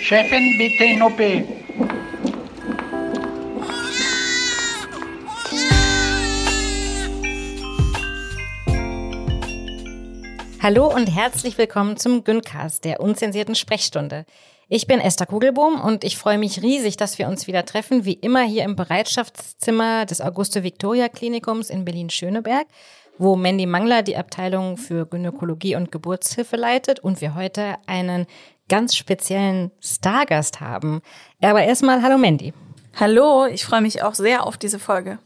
Chefin, bitte in OP. Hallo und herzlich willkommen zum Güncast, der unzensierten Sprechstunde. Ich bin Esther Kugelbohm und ich freue mich riesig, dass wir uns wieder treffen, wie immer hier im Bereitschaftszimmer des Auguste-Victoria-Klinikums in Berlin-Schöneberg, wo Mandy Mangler die Abteilung für Gynäkologie und Geburtshilfe leitet und wir heute einen ganz speziellen Stargast haben. Aber erstmal hallo Mandy. Hallo, ich freue mich auch sehr auf diese Folge.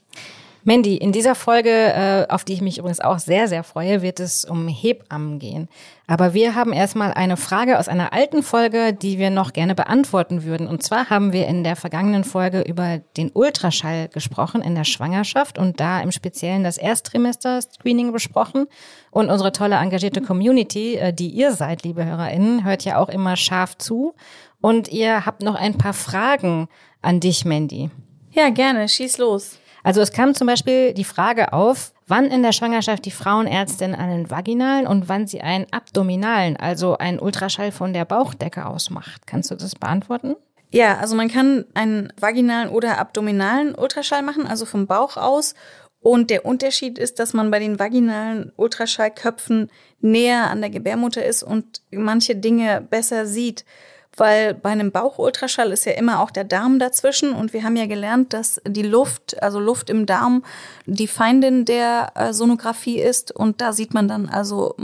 Mandy, in dieser Folge, äh, auf die ich mich übrigens auch sehr, sehr freue, wird es um Hebammen gehen. Aber wir haben erstmal eine Frage aus einer alten Folge, die wir noch gerne beantworten würden. Und zwar haben wir in der vergangenen Folge über den Ultraschall gesprochen in der Schwangerschaft und da im Speziellen das Ersttrimester-Screening besprochen. Und unsere tolle engagierte Community, äh, die ihr seid, liebe HörerInnen, hört ja auch immer scharf zu. Und ihr habt noch ein paar Fragen an dich, Mandy. Ja, gerne, schieß los. Also es kam zum Beispiel die Frage auf, wann in der Schwangerschaft die Frauenärztin einen vaginalen und wann sie einen abdominalen, also einen Ultraschall von der Bauchdecke aus macht. Kannst du das beantworten? Ja, also man kann einen vaginalen oder abdominalen Ultraschall machen, also vom Bauch aus. Und der Unterschied ist, dass man bei den vaginalen Ultraschallköpfen näher an der Gebärmutter ist und manche Dinge besser sieht weil bei einem Bauchultraschall ist ja immer auch der Darm dazwischen und wir haben ja gelernt, dass die Luft, also Luft im Darm, die Feindin der äh, Sonographie ist und da sieht man dann also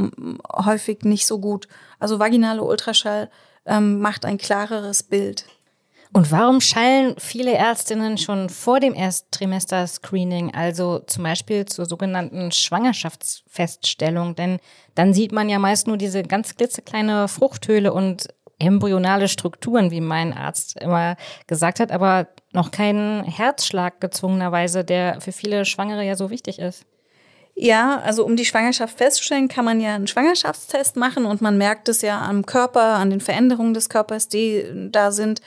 häufig nicht so gut. Also vaginale Ultraschall ähm, macht ein klareres Bild. Und warum schallen viele Ärztinnen schon vor dem Ersttrimester-Screening, also zum Beispiel zur sogenannten Schwangerschaftsfeststellung? Denn dann sieht man ja meist nur diese ganz klitzekleine Fruchthöhle und embryonale Strukturen, wie mein Arzt immer gesagt hat, aber noch keinen Herzschlag gezwungenerweise, der für viele Schwangere ja so wichtig ist. Ja, also um die Schwangerschaft festzustellen, kann man ja einen Schwangerschaftstest machen und man merkt es ja am Körper, an den Veränderungen des Körpers, die da sind.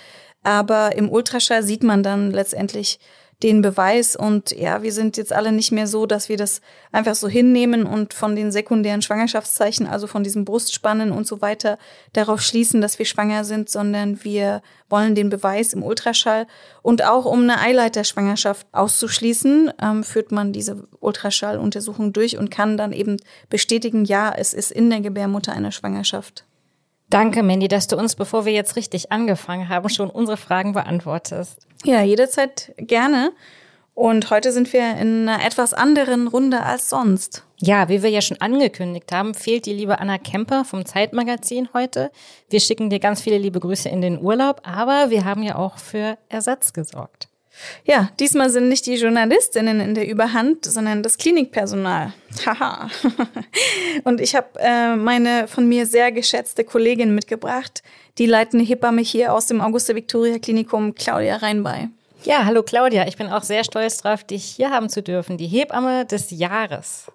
Aber im Ultraschall sieht man dann letztendlich den Beweis. Und ja, wir sind jetzt alle nicht mehr so, dass wir das einfach so hinnehmen und von den sekundären Schwangerschaftszeichen, also von diesem Brustspannen und so weiter, darauf schließen, dass wir schwanger sind, sondern wir wollen den Beweis im Ultraschall. Und auch um eine Eileiterschwangerschaft auszuschließen, ähm, führt man diese Ultraschalluntersuchung durch und kann dann eben bestätigen, ja, es ist in der Gebärmutter eine Schwangerschaft. Danke, Mandy, dass du uns, bevor wir jetzt richtig angefangen haben, schon unsere Fragen beantwortest. Ja, jederzeit gerne. Und heute sind wir in einer etwas anderen Runde als sonst. Ja, wie wir ja schon angekündigt haben, fehlt die liebe Anna Kemper vom Zeitmagazin heute. Wir schicken dir ganz viele liebe Grüße in den Urlaub, aber wir haben ja auch für Ersatz gesorgt. Ja, diesmal sind nicht die Journalistinnen in der Überhand, sondern das Klinikpersonal. Haha. Und ich habe äh, meine von mir sehr geschätzte Kollegin mitgebracht, die leitende Hebamme hier aus dem Augusta Victoria Klinikum, Claudia Reinbei. Ja, hallo Claudia, ich bin auch sehr stolz drauf, dich hier haben zu dürfen, die Hebamme des Jahres.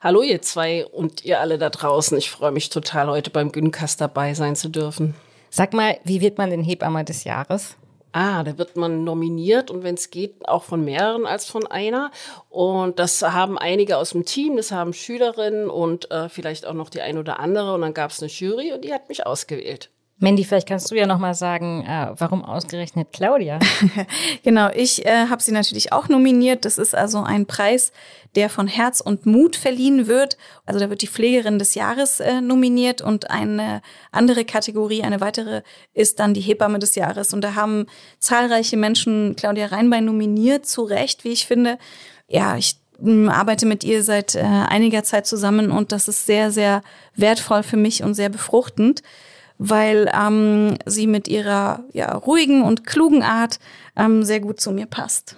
Hallo ihr zwei und ihr alle da draußen. Ich freue mich total, heute beim Güncast dabei sein zu dürfen. Sag mal, wie wird man denn Hebamme des Jahres? Ah, da wird man nominiert und wenn es geht, auch von mehreren als von einer. Und das haben einige aus dem Team, das haben Schülerinnen und äh, vielleicht auch noch die ein oder andere. Und dann gab es eine Jury und die hat mich ausgewählt. Mandy, vielleicht kannst du ja noch mal sagen, äh, warum ausgerechnet Claudia? genau, ich äh, habe sie natürlich auch nominiert. Das ist also ein Preis, der von Herz und Mut verliehen wird. Also da wird die Pflegerin des Jahres äh, nominiert und eine andere Kategorie, eine weitere, ist dann die Hebamme des Jahres. Und da haben zahlreiche Menschen Claudia Reinbein nominiert, zu Recht, wie ich finde. Ja, ich hm, arbeite mit ihr seit äh, einiger Zeit zusammen und das ist sehr, sehr wertvoll für mich und sehr befruchtend weil ähm, sie mit ihrer ja, ruhigen und klugen Art ähm, sehr gut zu mir passt.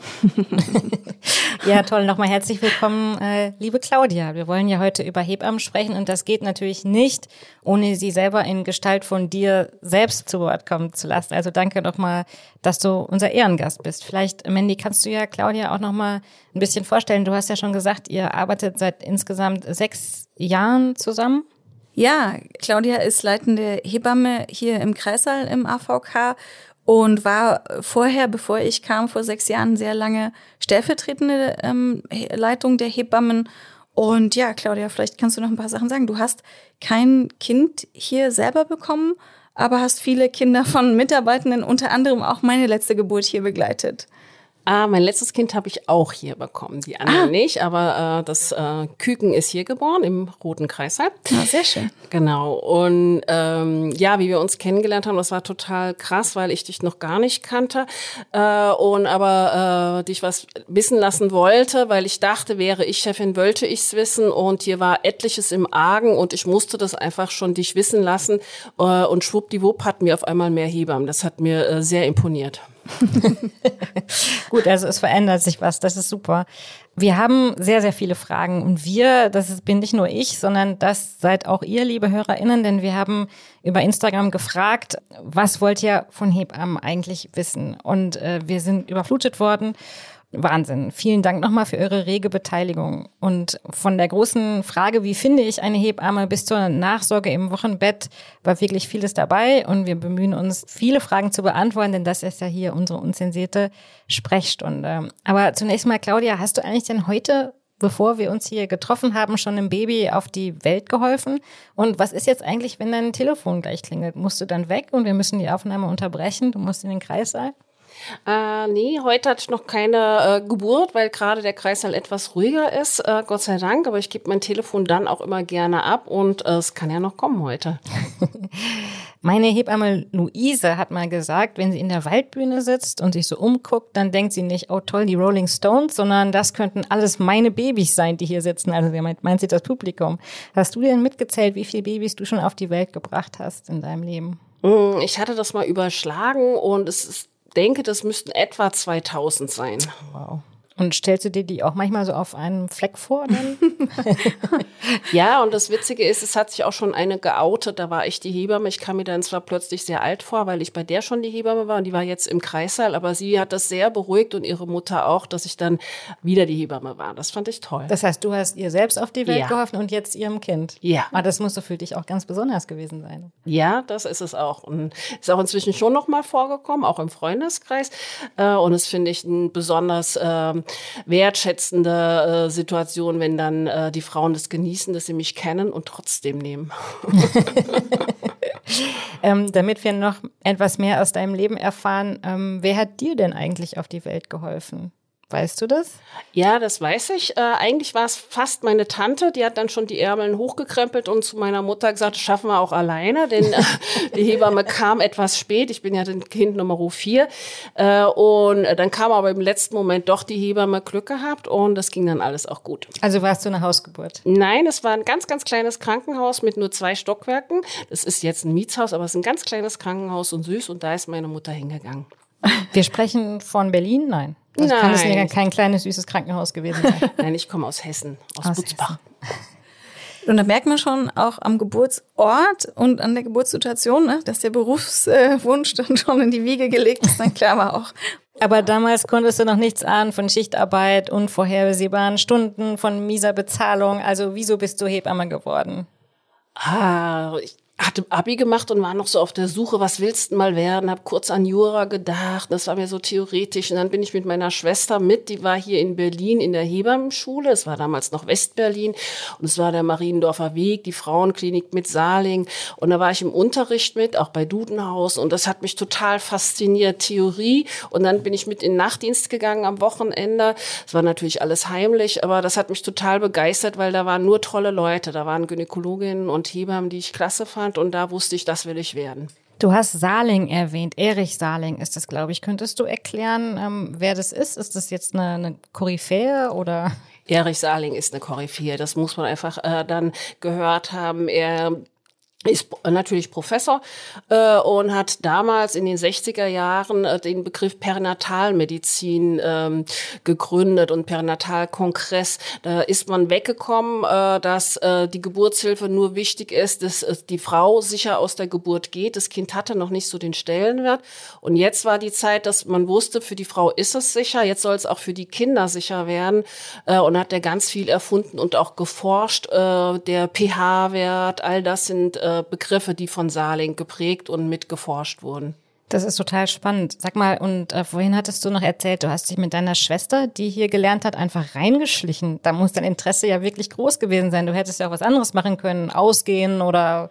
ja, toll. Nochmal herzlich willkommen, äh, liebe Claudia. Wir wollen ja heute über Hebammen sprechen und das geht natürlich nicht, ohne sie selber in Gestalt von dir selbst zu Wort kommen zu lassen. Also danke nochmal, dass du unser Ehrengast bist. Vielleicht, Mandy, kannst du ja Claudia auch nochmal ein bisschen vorstellen. Du hast ja schon gesagt, ihr arbeitet seit insgesamt sechs Jahren zusammen. Ja, Claudia ist leitende Hebamme hier im Kreissaal im AVK und war vorher, bevor ich kam, vor sechs Jahren sehr lange stellvertretende ähm, Leitung der Hebammen. Und ja, Claudia, vielleicht kannst du noch ein paar Sachen sagen. Du hast kein Kind hier selber bekommen, aber hast viele Kinder von Mitarbeitenden, unter anderem auch meine letzte Geburt hier begleitet. Ah, mein letztes Kind habe ich auch hier bekommen, die anderen ah. nicht, aber äh, das äh, Küken ist hier geboren im Roten Kreissaal. Ah, sehr schön. Genau. Und ähm, ja, wie wir uns kennengelernt haben, das war total krass, weil ich dich noch gar nicht kannte äh, und aber äh, dich was wissen lassen wollte, weil ich dachte, wäre ich Chefin, wollte ich's wissen und hier war etliches im Argen und ich musste das einfach schon dich wissen lassen äh, und schwuppdiwupp hatten wir auf einmal mehr Hebammen. Das hat mir äh, sehr imponiert. Gut, also es verändert sich was, das ist super. Wir haben sehr, sehr viele Fragen und wir, das bin nicht nur ich, sondern das seid auch ihr, liebe HörerInnen, denn wir haben über Instagram gefragt, was wollt ihr von Hebammen eigentlich wissen? Und äh, wir sind überflutet worden Wahnsinn. Vielen Dank nochmal für eure rege Beteiligung. Und von der großen Frage, wie finde ich eine Hebamme, bis zur Nachsorge im Wochenbett, war wirklich vieles dabei. Und wir bemühen uns, viele Fragen zu beantworten, denn das ist ja hier unsere unzensierte Sprechstunde. Aber zunächst mal, Claudia, hast du eigentlich denn heute bevor wir uns hier getroffen haben, schon einem Baby auf die Welt geholfen? Und was ist jetzt eigentlich, wenn dein Telefon gleich klingelt? Musst du dann weg und wir müssen die Aufnahme unterbrechen? Du musst in den Kreissaal? Äh, nee, heute hatte ich noch keine äh, Geburt, weil gerade der Kreißsaal etwas ruhiger ist, äh, Gott sei Dank. Aber ich gebe mein Telefon dann auch immer gerne ab und äh, es kann ja noch kommen heute. Meine Hebamme Luise hat mal gesagt, wenn sie in der Waldbühne sitzt und sich so umguckt, dann denkt sie nicht, oh toll, die Rolling Stones, sondern das könnten alles meine Babys sein, die hier sitzen. Also meint, meint sie das Publikum. Hast du denn mitgezählt, wie viele Babys du schon auf die Welt gebracht hast in deinem Leben? Mm, ich hatte das mal überschlagen und es ist denke, das müssten etwa 2000 sein. Wow. Und stellst du dir die auch manchmal so auf einen Fleck vor? Ja, und das Witzige ist, es hat sich auch schon eine geoutet, da war ich die Hebamme. Ich kam mir dann zwar plötzlich sehr alt vor, weil ich bei der schon die Hebamme war und die war jetzt im Kreissaal, aber sie hat das sehr beruhigt und ihre Mutter auch, dass ich dann wieder die Hebamme war. Das fand ich toll. Das heißt, du hast ihr selbst auf die Welt ja. geholfen und jetzt ihrem Kind. Ja. Aber das muss doch für dich auch ganz besonders gewesen sein. Ja, das ist es auch. Und ist auch inzwischen schon noch mal vorgekommen, auch im Freundeskreis. Äh, und es finde ich ein besonders ähm, wertschätzende äh, Situation, wenn dann äh, die Frauen das genießen, dass sie mich kennen und trotzdem nehmen. ähm, damit wir noch etwas mehr aus deinem Leben erfahren, ähm, wer hat dir denn eigentlich auf die Welt geholfen? Weißt du das? Ja, das weiß ich. Äh, eigentlich war es fast meine Tante, die hat dann schon die Ärmeln hochgekrempelt und zu meiner Mutter gesagt, das schaffen wir auch alleine, denn äh, die Hebamme kam etwas spät. Ich bin ja den Kind Nummer vier. Äh, und dann kam aber im letzten Moment doch die Hebamme Glück gehabt und das ging dann alles auch gut. Also warst du eine Hausgeburt? Nein, es war ein ganz, ganz kleines Krankenhaus mit nur zwei Stockwerken. Das ist jetzt ein Mietshaus, aber es ist ein ganz kleines Krankenhaus und süß und da ist meine Mutter hingegangen. Wir sprechen von Berlin? Nein. Also Nein. kann es ja kein kleines, süßes Krankenhaus gewesen sein. Nein, ich komme aus Hessen, aus, aus Butzbach. Hessen. Und da merkt man schon auch am Geburtsort und an der Geburtssituation, ne, dass der Berufswunsch dann schon in die Wiege gelegt ist, dann klar war auch. Aber damals konntest du noch nichts ahnen von Schichtarbeit, unvorhersehbaren Stunden, von mieser Bezahlung. Also wieso bist du Hebamme geworden? Ah, ich hatte Abi gemacht und war noch so auf der Suche, was willst du mal werden? Hab kurz an Jura gedacht, das war mir so theoretisch. Und dann bin ich mit meiner Schwester mit, die war hier in Berlin in der Hebammenschule, es war damals noch Westberlin und es war der Mariendorfer Weg, die Frauenklinik mit Saarling. Und da war ich im Unterricht mit, auch bei Dudenhaus und das hat mich total fasziniert, Theorie. Und dann bin ich mit in Nachtdienst gegangen am Wochenende. Es war natürlich alles heimlich, aber das hat mich total begeistert, weil da waren nur tolle Leute. Da waren Gynäkologinnen und Hebammen, die ich klasse fand fand und da wusste ich, das will ich werden. Du hast Saarling erwähnt. Erich Saarling ist das, glaube ich. Könntest du erklären, ähm, wer das ist? Ist das jetzt eine, eine Koryphäe oder? Erich Saarling ist eine Koryphäe. Das muss man einfach äh, dann gehört haben. Er ist natürlich Professor äh, und hat damals in den 60er Jahren äh, den Begriff Perinatalmedizin ähm, gegründet und Perinatalkongress. Da ist man weggekommen, äh, dass äh, die Geburtshilfe nur wichtig ist, dass äh, die Frau sicher aus der Geburt geht. Das Kind hatte noch nicht so den Stellenwert. Und jetzt war die Zeit, dass man wusste, für die Frau ist es sicher, jetzt soll es auch für die Kinder sicher werden. Äh, und hat er ganz viel erfunden und auch geforscht. Äh, der pH-Wert, all das sind äh, Begriffe, die von Saarling geprägt und mitgeforscht wurden. Das ist total spannend. Sag mal, und äh, vorhin hattest du noch erzählt, du hast dich mit deiner Schwester, die hier gelernt hat, einfach reingeschlichen. Da muss dein Interesse ja wirklich groß gewesen sein. Du hättest ja auch was anderes machen können, ausgehen oder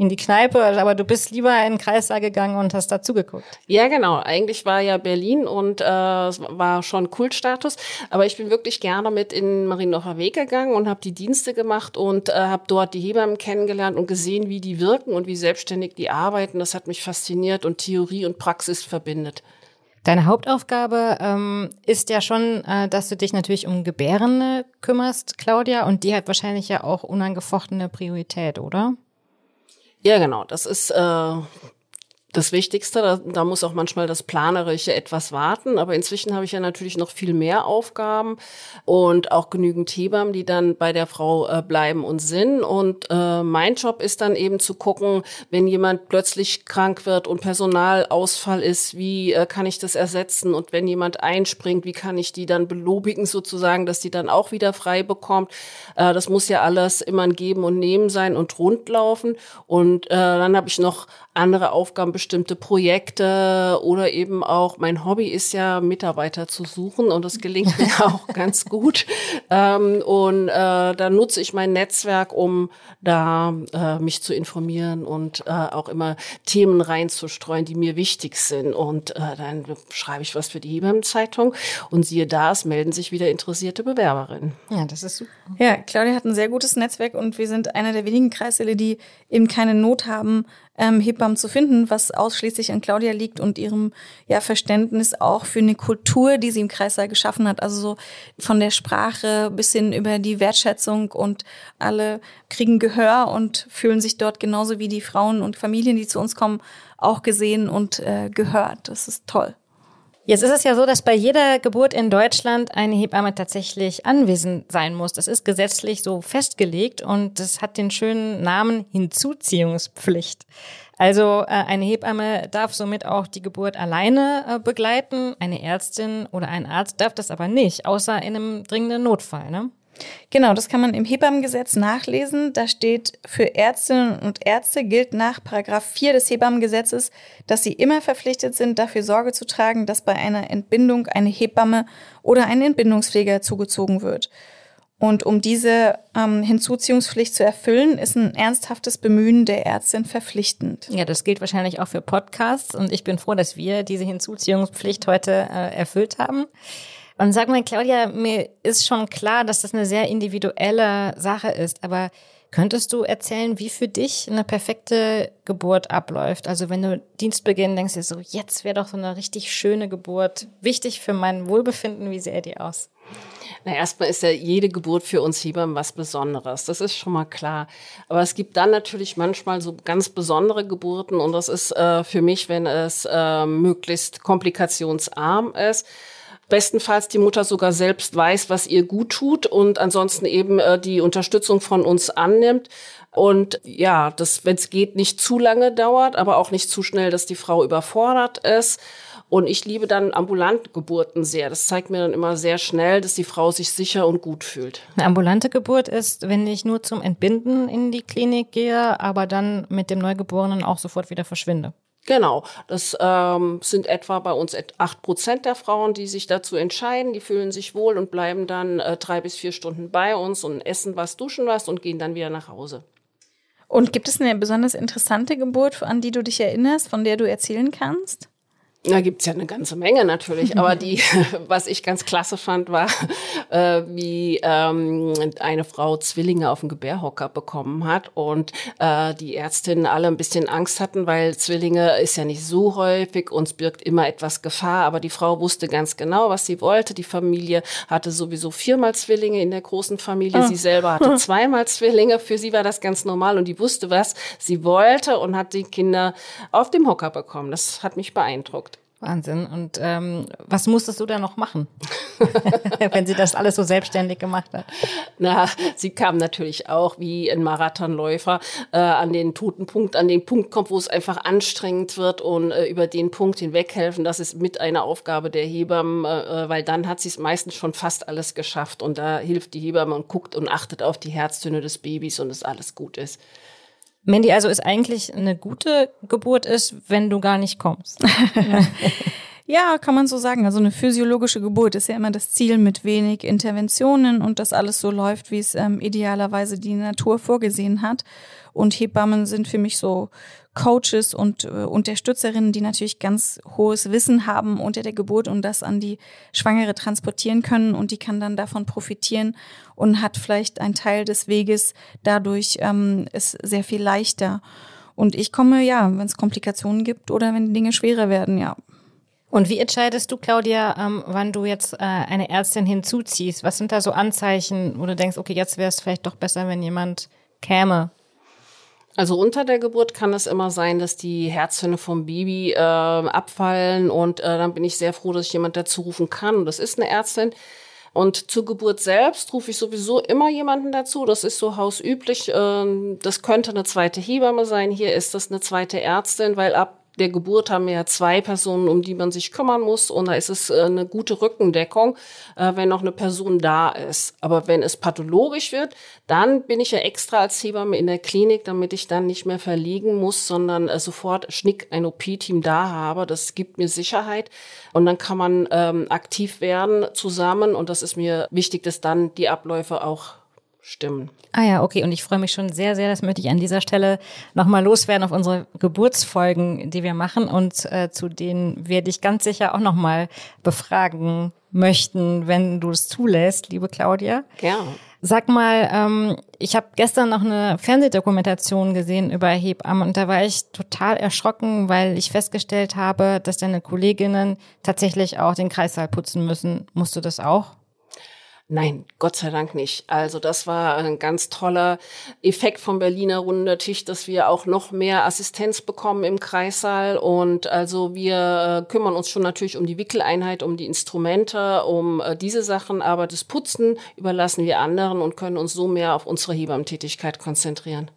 in die Kneipe, aber du bist lieber in den Kreissaal gegangen und hast dazu geguckt. Ja, genau. Eigentlich war ja Berlin und äh, war schon Kultstatus, aber ich bin wirklich gerne mit in Marienlocher Weg gegangen und habe die Dienste gemacht und äh, habe dort die Hebammen kennengelernt und gesehen, wie die wirken und wie selbstständig die arbeiten. Das hat mich fasziniert und Theorie und Praxis verbindet. Deine Hauptaufgabe ähm, ist ja schon, äh, dass du dich natürlich um Gebärende kümmerst, Claudia, und die hat wahrscheinlich ja auch unangefochtene Priorität, oder? Ja, genau. Das ist äh, das Wichtigste. Da, da muss auch manchmal das Planerische etwas warten. Aber inzwischen habe ich ja natürlich noch viel mehr Aufgaben und auch genügend Hebammen, die dann bei der Frau äh, bleiben und sind. Und äh, mein Job ist dann eben zu gucken, wenn jemand plötzlich krank wird und Personalausfall ist, wie äh, kann ich das ersetzen? Und wenn jemand einspringt, wie kann ich die dann belobigen sozusagen, dass die dann auch wieder frei bekommt? Äh, das muss ja alles immer ein Geben und Nehmen sein und rundlaufen. Und äh, dann habe ich noch andere Aufgaben, bestimmte Projekte oder eben auch, mein Hobby ist ja, Mitarbeiter zu suchen und das gelingt mir auch ganz gut. Ähm, und äh, da nutze ich mein Netzwerk, um da äh, mich zu informieren und äh, auch immer Themen reinzustreuen, die mir wichtig sind. Und äh, dann schreibe ich was für die Hebammenzeitung und siehe da, es melden sich wieder interessierte Bewerberinnen. Ja, das ist super. Ja, Claudia hat ein sehr gutes Netzwerk und wir sind einer der wenigen Kreissäle, die eben keine Not haben, ähm, Hebammen zu finden, was ausschließlich an Claudia liegt und ihrem ja, Verständnis auch für eine Kultur, die sie im Kreissaal geschaffen hat. Also so von der Sprache bis hin über die Wertschätzung und alle kriegen Gehör und fühlen sich dort genauso wie die Frauen und Familien, die zu uns kommen, auch gesehen und äh, gehört. Das ist toll. Jetzt ist es ja so, dass bei jeder Geburt in Deutschland eine Hebamme tatsächlich anwesend sein muss. Das ist gesetzlich so festgelegt und das hat den schönen Namen Hinzuziehungspflicht. Also äh, eine Hebamme darf somit auch die Geburt alleine äh, begleiten. Eine Ärztin oder ein Arzt darf das aber nicht, außer in einem dringenden Notfall. Ne? Genau, das kann man im Hebammengesetz nachlesen. Da steht, für Ärztinnen und Ärzte gilt nach Paragraph 4 des Hebammengesetzes, dass sie immer verpflichtet sind, dafür Sorge zu tragen, dass bei einer Entbindung eine Hebamme oder ein Entbindungspfleger zugezogen wird. Und um diese ähm, Hinzuziehungspflicht zu erfüllen, ist ein ernsthaftes Bemühen der Ärztin verpflichtend. Ja, das gilt wahrscheinlich auch für Podcasts. Und ich bin froh, dass wir diese Hinzuziehungspflicht heute äh, erfüllt haben. Und sag mal, Claudia, mir ist schon klar, dass das eine sehr individuelle Sache ist, aber könntest du erzählen, wie für dich eine perfekte Geburt abläuft? Also wenn du Dienstbeginn denkst du so, jetzt wäre doch so eine richtig schöne Geburt wichtig für mein Wohlbefinden, wie sähe die aus? Na, erstmal ist ja jede Geburt für uns Hebammen was Besonderes. Das ist schon mal klar. Aber es gibt dann natürlich manchmal so ganz besondere Geburten und das ist äh, für mich, wenn es äh, möglichst komplikationsarm ist bestenfalls die Mutter sogar selbst weiß, was ihr gut tut und ansonsten eben äh, die Unterstützung von uns annimmt. Und ja, das, wenn es geht, nicht zu lange dauert, aber auch nicht zu schnell, dass die Frau überfordert ist. Und ich liebe dann ambulante Geburten sehr. Das zeigt mir dann immer sehr schnell, dass die Frau sich sicher und gut fühlt. Eine ambulante Geburt ist, wenn ich nur zum Entbinden in die Klinik gehe, aber dann mit dem Neugeborenen auch sofort wieder verschwinde. Genau, das ähm, sind etwa bei uns acht Prozent der Frauen, die sich dazu entscheiden. Die fühlen sich wohl und bleiben dann äh, drei bis vier Stunden bei uns und essen was, duschen was und gehen dann wieder nach Hause. Und gibt es eine besonders interessante Geburt, an die du dich erinnerst, von der du erzählen kannst? Da gibt's ja eine ganze Menge natürlich, aber die, was ich ganz klasse fand, war, äh, wie ähm, eine Frau Zwillinge auf dem Gebärhocker bekommen hat und äh, die Ärztinnen alle ein bisschen Angst hatten, weil Zwillinge ist ja nicht so häufig und es birgt immer etwas Gefahr, aber die Frau wusste ganz genau, was sie wollte. Die Familie hatte sowieso viermal Zwillinge in der großen Familie, sie selber hatte zweimal Zwillinge, für sie war das ganz normal und die wusste, was sie wollte und hat die Kinder auf dem Hocker bekommen. Das hat mich beeindruckt. Wahnsinn. Und ähm, was musstest du da noch machen, wenn sie das alles so selbstständig gemacht hat? Na, sie kam natürlich auch wie ein Marathonläufer äh, an den toten Punkt, an den Punkt kommt, wo es einfach anstrengend wird und äh, über den Punkt hinweghelfen. Das ist mit einer Aufgabe der Hebammen, äh, weil dann hat sie es meistens schon fast alles geschafft und da hilft die Hebamme und guckt und achtet auf die Herztöne des Babys und dass alles gut ist. Mandy, also ist eigentlich eine gute Geburt ist, wenn du gar nicht kommst. Ja, kann man so sagen. Also eine physiologische Geburt ist ja immer das Ziel mit wenig Interventionen und dass alles so läuft, wie es ähm, idealerweise die Natur vorgesehen hat. Und Hebammen sind für mich so Coaches und äh, Unterstützerinnen, die natürlich ganz hohes Wissen haben unter der Geburt und das an die Schwangere transportieren können und die kann dann davon profitieren und hat vielleicht einen Teil des Weges dadurch ähm, ist sehr viel leichter. Und ich komme, ja, wenn es Komplikationen gibt oder wenn Dinge schwerer werden, ja, und wie entscheidest du, Claudia, ähm, wann du jetzt äh, eine Ärztin hinzuziehst? Was sind da so Anzeichen, wo du denkst, okay, jetzt wäre es vielleicht doch besser, wenn jemand käme? Also unter der Geburt kann es immer sein, dass die Herztöne vom Baby äh, abfallen und äh, dann bin ich sehr froh, dass ich jemand dazu rufen kann. Das ist eine Ärztin. Und zur Geburt selbst rufe ich sowieso immer jemanden dazu. Das ist so hausüblich. Ähm, das könnte eine zweite Hebamme sein. Hier ist das eine zweite Ärztin, weil ab der Geburt haben wir ja zwei Personen, um die man sich kümmern muss. Und da ist es äh, eine gute Rückendeckung, äh, wenn noch eine Person da ist. Aber wenn es pathologisch wird, dann bin ich ja extra als Hebamme in der Klinik, damit ich dann nicht mehr verliegen muss, sondern äh, sofort schnick ein OP-Team da habe. Das gibt mir Sicherheit. Und dann kann man ähm, aktiv werden zusammen. Und das ist mir wichtig, dass dann die Abläufe auch stimmen. Ah ja, okay. Und ich freue mich schon sehr, sehr, das möchte ich an dieser Stelle nochmal loswerden auf unsere Geburtsfolgen, die wir machen. Und äh, zu denen werde ich ganz sicher auch nochmal befragen möchten, wenn du es zulässt, liebe Claudia. Ja. Sag mal, ähm, ich habe gestern noch eine Fernsehdokumentation gesehen über Hebammen und da war ich total erschrocken, weil ich festgestellt habe, dass deine Kolleginnen tatsächlich auch den Kreissaal putzen müssen. Musst du das auch? Nein, Gott sei Dank nicht. Also das war ein ganz toller Effekt vom Berliner Rundertisch, dass wir auch noch mehr Assistenz bekommen im Kreissaal. Und also wir äh, kümmern uns schon natürlich um die Wickeleinheit, um die Instrumente, um äh, diese Sachen. Aber das Putzen überlassen wir anderen und können uns so mehr auf unsere Hebammentätigkeit konzentrieren.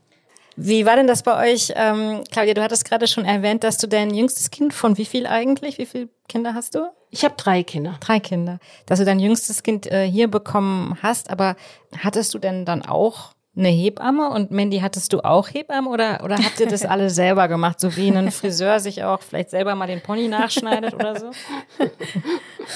Wie war denn das bei euch? Ähm, Claudia, du hattest gerade schon erwähnt, dass du dein jüngstes Kind von wie viel eigentlich? Wie viele Kinder hast du? Ich habe drei Kinder. Drei Kinder. Dass du dein jüngstes Kind äh, hier bekommen hast, aber hattest du denn dann auch eine Hebamme und Mandy, hattest du auch Hebamme oder, oder habt ihr das alle selber gemacht, so wie ein Friseur sich auch vielleicht selber mal den Pony nachschneidet oder so?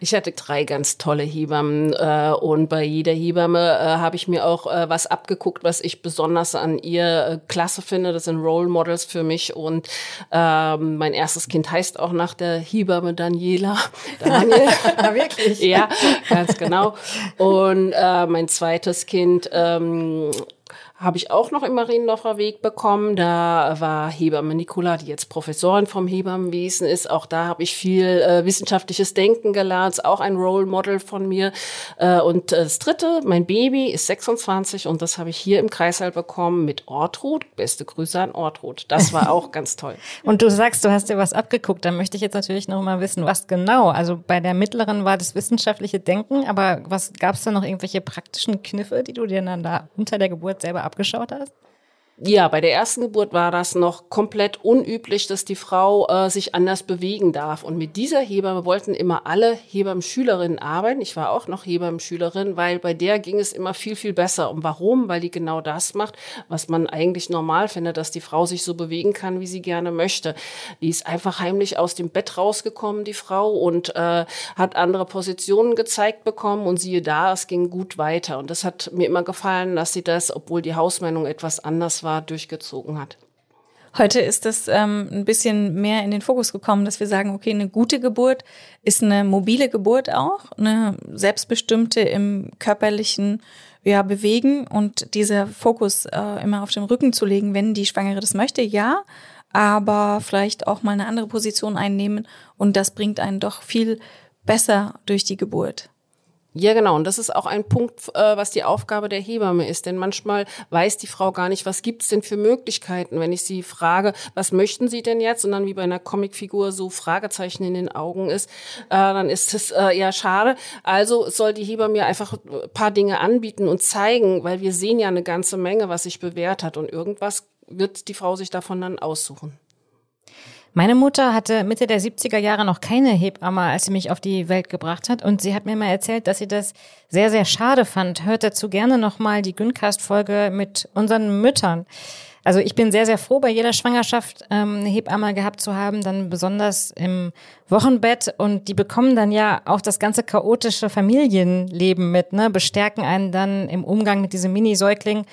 Ich hatte drei ganz tolle Hebammen äh, und bei jeder Hebamme äh, habe ich mir auch äh, was abgeguckt, was ich besonders an ihr äh, klasse finde. Das sind Role Models für mich und ähm, mein erstes Kind heißt auch nach der Hebamme Daniela. Daniel. Wirklich? ja, ganz genau. Und äh, mein zweites Kind ähm, habe ich auch noch im Mariendorfer Weg bekommen. Da war Hebamme Nicola, die jetzt Professorin vom Hebammenwesen ist. Auch da habe ich viel äh, wissenschaftliches Denken gelernt. Ist auch ein Role Model von mir. Äh, und äh, das dritte, mein Baby ist 26 und das habe ich hier im Kreißsaal bekommen mit Ortrud. Beste Grüße an Ortrud. Das war auch ganz toll. Und du sagst, du hast dir was abgeguckt. Da möchte ich jetzt natürlich noch mal wissen, was genau. Also bei der mittleren war das wissenschaftliche Denken, aber was gab es da noch irgendwelche praktischen Kniffe, die du dir dann da unter der Geburt selber abgeschaut hast? Ja, bei der ersten Geburt war das noch komplett unüblich, dass die Frau äh, sich anders bewegen darf. Und mit dieser Hebamme wollten immer alle Hebammenschülerinnen arbeiten. Ich war auch noch Hebammenschülerin, weil bei der ging es immer viel, viel besser. Und warum? Weil die genau das macht, was man eigentlich normal findet, dass die Frau sich so bewegen kann, wie sie gerne möchte. Die ist einfach heimlich aus dem Bett rausgekommen, die Frau, und äh, hat andere Positionen gezeigt bekommen. Und siehe da, es ging gut weiter. Und das hat mir immer gefallen, dass sie das, obwohl die Hausmeinung etwas anders war, durchgezogen hat. Heute ist es ähm, ein bisschen mehr in den Fokus gekommen, dass wir sagen, okay, eine gute Geburt ist eine mobile Geburt auch, eine selbstbestimmte im körperlichen ja, bewegen und dieser Fokus äh, immer auf den Rücken zu legen, wenn die Schwangere das möchte, ja, aber vielleicht auch mal eine andere Position einnehmen und das bringt einen doch viel besser durch die Geburt. Ja, genau. Und das ist auch ein Punkt, äh, was die Aufgabe der Hebamme ist. Denn manchmal weiß die Frau gar nicht, was gibt's denn für Möglichkeiten, wenn ich sie frage, was möchten Sie denn jetzt? Und dann wie bei einer Comicfigur so Fragezeichen in den Augen ist, äh, dann ist es äh, ja schade. Also soll die Hebamme einfach ein paar Dinge anbieten und zeigen, weil wir sehen ja eine ganze Menge, was sich bewährt hat. Und irgendwas wird die Frau sich davon dann aussuchen. Meine Mutter hatte Mitte der 70er Jahre noch keine Hebamme, als sie mich auf die Welt gebracht hat. Und sie hat mir mal erzählt, dass sie das sehr, sehr schade fand. Hört dazu gerne nochmal die Güncast-Folge mit unseren Müttern. Also ich bin sehr, sehr froh, bei jeder Schwangerschaft ähm, eine Hebamme gehabt zu haben, dann besonders im Wochenbett. Und die bekommen dann ja auch das ganze chaotische Familienleben mit, ne? bestärken einen dann im Umgang mit diesem Mini-Säugling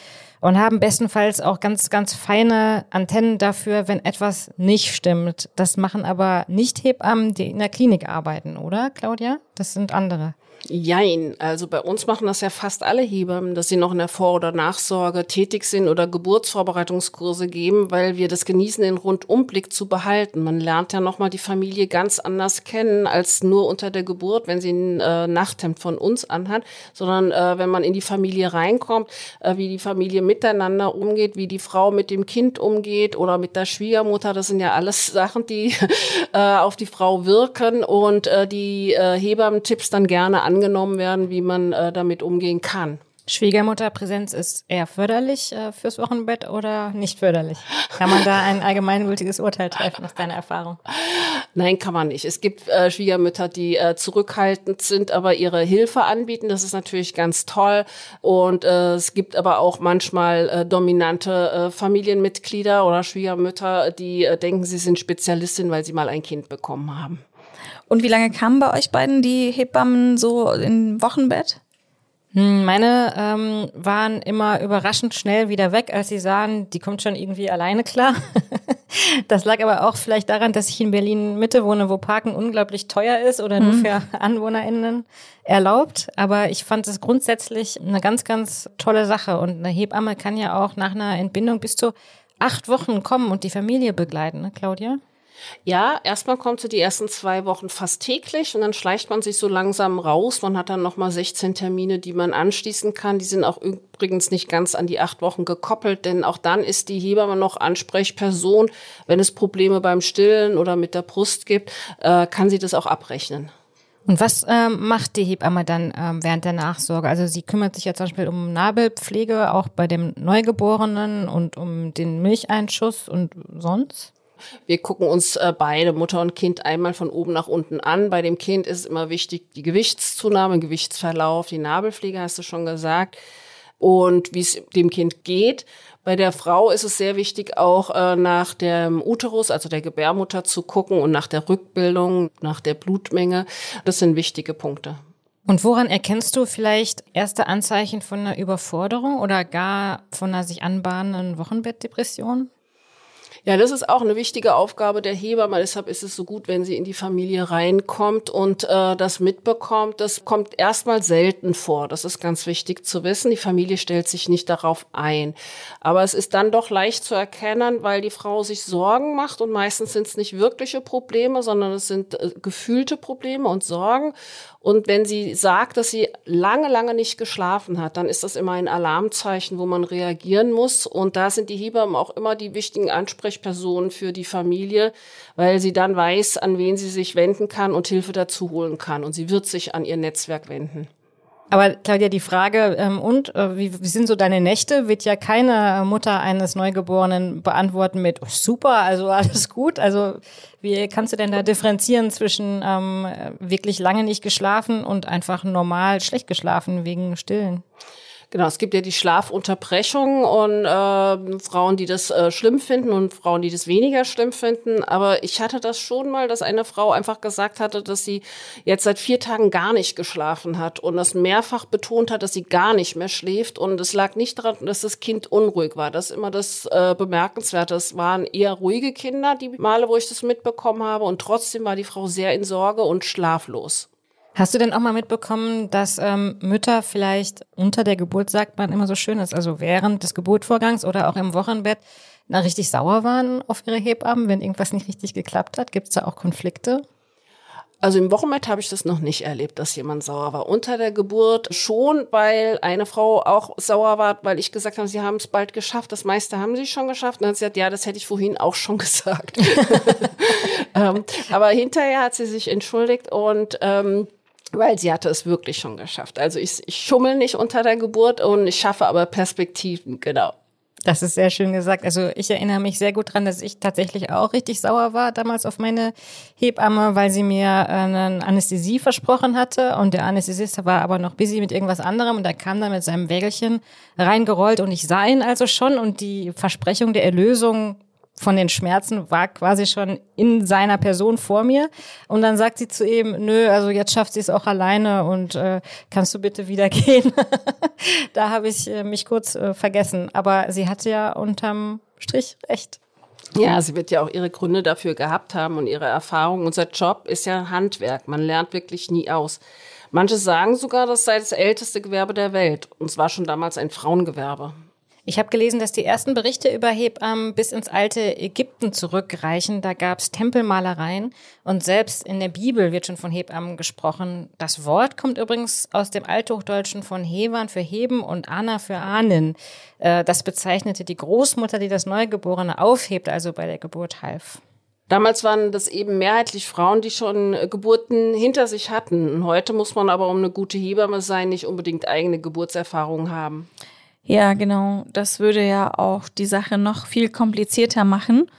und haben bestenfalls auch ganz, ganz feine Antennen dafür, wenn etwas nicht stimmt. Das machen aber nicht Hebammen, die in der Klinik arbeiten, oder, Claudia? Das sind andere. Jein, also bei uns machen das ja fast alle Hebammen, dass sie noch in der Vor- oder Nachsorge tätig sind oder Geburtsvorbereitungskurse geben, weil wir das genießen, den Rundumblick zu behalten. Man lernt ja nochmal die Familie ganz anders kennen als nur unter der Geburt, wenn sie ein äh, Nachthemd von uns anhat, sondern äh, wenn man in die Familie reinkommt, äh, wie die Familie miteinander umgeht, wie die Frau mit dem Kind umgeht oder mit der Schwiegermutter. Das sind ja alles Sachen, die äh, auf die Frau wirken und äh, die äh, Hebammen-Tipps dann gerne angenommen werden, wie man äh, damit umgehen kann. Schwiegermutterpräsenz ist eher förderlich äh, fürs Wochenbett oder nicht förderlich? Kann man da ein allgemeingültiges Urteil treffen aus deiner Erfahrung? Nein, kann man nicht. Es gibt äh, Schwiegermütter, die äh, zurückhaltend sind, aber ihre Hilfe anbieten. Das ist natürlich ganz toll. Und äh, es gibt aber auch manchmal äh, dominante äh, Familienmitglieder oder Schwiegermütter, die denken, sie sind Spezialistin, weil sie mal ein Kind bekommen haben. Und wie lange kamen bei euch beiden die Hebammen so im Wochenbett? Hm, meine ähm, waren immer überraschend schnell wieder weg, als sie sahen, die kommt schon irgendwie alleine klar. das lag aber auch vielleicht daran, dass ich in Berlin Mitte wohne, wo Parken unglaublich teuer ist oder nur mhm. für AnwohnerInnen erlaubt. Aber ich fand es grundsätzlich eine ganz, ganz tolle Sache. Und eine Hebamme kann ja auch nach einer Entbindung bis zu acht Wochen kommen und die Familie begleiten, ne, Claudia? Ja, erstmal kommt sie die ersten zwei Wochen fast täglich und dann schleicht man sich so langsam raus. Man hat dann nochmal 16 Termine, die man anschließen kann. Die sind auch übrigens nicht ganz an die acht Wochen gekoppelt, denn auch dann ist die Hebamme noch Ansprechperson. Wenn es Probleme beim Stillen oder mit der Brust gibt, äh, kann sie das auch abrechnen. Und was ähm, macht die Hebamme dann ähm, während der Nachsorge? Also sie kümmert sich ja zum Beispiel um Nabelpflege, auch bei dem Neugeborenen und um den Milcheinschuss und sonst? Wir gucken uns äh, beide, Mutter und Kind, einmal von oben nach unten an. Bei dem Kind ist immer wichtig, die Gewichtszunahme, Gewichtsverlauf, die Nabelpflege, hast du schon gesagt, und wie es dem Kind geht. Bei der Frau ist es sehr wichtig, auch äh, nach dem Uterus, also der Gebärmutter, zu gucken und nach der Rückbildung, nach der Blutmenge. Das sind wichtige Punkte. Und woran erkennst du vielleicht erste Anzeichen von einer Überforderung oder gar von einer sich anbahnenden Wochenbettdepression? Ja, das ist auch eine wichtige Aufgabe der Hebamme. Deshalb ist es so gut, wenn sie in die Familie reinkommt und äh, das mitbekommt. Das kommt erstmal selten vor. Das ist ganz wichtig zu wissen. Die Familie stellt sich nicht darauf ein. Aber es ist dann doch leicht zu erkennen, weil die Frau sich Sorgen macht und meistens sind es nicht wirkliche Probleme, sondern es sind äh, gefühlte Probleme und Sorgen. Und wenn sie sagt, dass sie lange, lange nicht geschlafen hat, dann ist das immer ein Alarmzeichen, wo man reagieren muss. Und da sind die Hebammen auch immer die wichtigen Ansprechpersonen für die Familie, weil sie dann weiß, an wen sie sich wenden kann und Hilfe dazu holen kann. Und sie wird sich an ihr Netzwerk wenden. Aber Claudia, die Frage, ähm, und äh, wie, wie sind so deine Nächte, wird ja keine Mutter eines Neugeborenen beantworten mit oh, super, also alles gut. Also wie kannst du denn da differenzieren zwischen ähm, wirklich lange nicht geschlafen und einfach normal schlecht geschlafen wegen Stillen? Genau, es gibt ja die Schlafunterbrechung und äh, Frauen, die das äh, schlimm finden und Frauen, die das weniger schlimm finden. Aber ich hatte das schon mal, dass eine Frau einfach gesagt hatte, dass sie jetzt seit vier Tagen gar nicht geschlafen hat und das mehrfach betont hat, dass sie gar nicht mehr schläft. Und es lag nicht daran, dass das Kind unruhig war. Das ist immer das äh, Bemerkenswerte. Es waren eher ruhige Kinder, die Male, wo ich das mitbekommen habe. Und trotzdem war die Frau sehr in Sorge und schlaflos. Hast du denn auch mal mitbekommen, dass ähm, Mütter vielleicht unter der Geburt, sagt man immer so schön ist, also während des Geburtvorgangs oder auch im Wochenbett, na, richtig sauer waren auf ihre Hebammen, wenn irgendwas nicht richtig geklappt hat? Gibt es da auch Konflikte? Also im Wochenbett habe ich das noch nicht erlebt, dass jemand sauer war. Unter der Geburt schon, weil eine Frau auch sauer war, weil ich gesagt habe, sie haben es bald geschafft. Das meiste haben sie schon geschafft. Und dann hat sie gesagt, ja, das hätte ich vorhin auch schon gesagt. ähm, aber hinterher hat sie sich entschuldigt und ähm, weil sie hatte es wirklich schon geschafft. Also ich, ich schummel nicht unter der Geburt und ich schaffe aber Perspektiven, genau. Das ist sehr schön gesagt. Also ich erinnere mich sehr gut dran, dass ich tatsächlich auch richtig sauer war damals auf meine Hebamme, weil sie mir äh, eine Anästhesie versprochen hatte und der Anästhesist war aber noch busy mit irgendwas anderem und er kam dann mit seinem Wägelchen reingerollt und ich sah ihn also schon und die Versprechung der Erlösung von den Schmerzen war quasi schon in seiner Person vor mir. Und dann sagt sie zu ihm, nö, also jetzt schafft sie es auch alleine und äh, kannst du bitte wieder gehen. da habe ich äh, mich kurz äh, vergessen. Aber sie hatte ja unterm Strich recht. Ja, sie wird ja auch ihre Gründe dafür gehabt haben und ihre Erfahrung. Unser Job ist ja Handwerk. Man lernt wirklich nie aus. Manche sagen sogar, das sei das älteste Gewerbe der Welt. Und es war schon damals ein Frauengewerbe. Ich habe gelesen, dass die ersten Berichte über Hebammen bis ins alte Ägypten zurückreichen. Da gab es Tempelmalereien und selbst in der Bibel wird schon von Hebammen gesprochen. Das Wort kommt übrigens aus dem Althochdeutschen von Hewan für Heben und Anna für Ahnen. Äh, das bezeichnete die Großmutter, die das Neugeborene aufhebt, also bei der Geburt half. Damals waren das eben mehrheitlich Frauen, die schon Geburten hinter sich hatten. Heute muss man aber, um eine gute Hebamme sein, nicht unbedingt eigene Geburtserfahrungen haben. Ja, genau. Das würde ja auch die Sache noch viel komplizierter machen,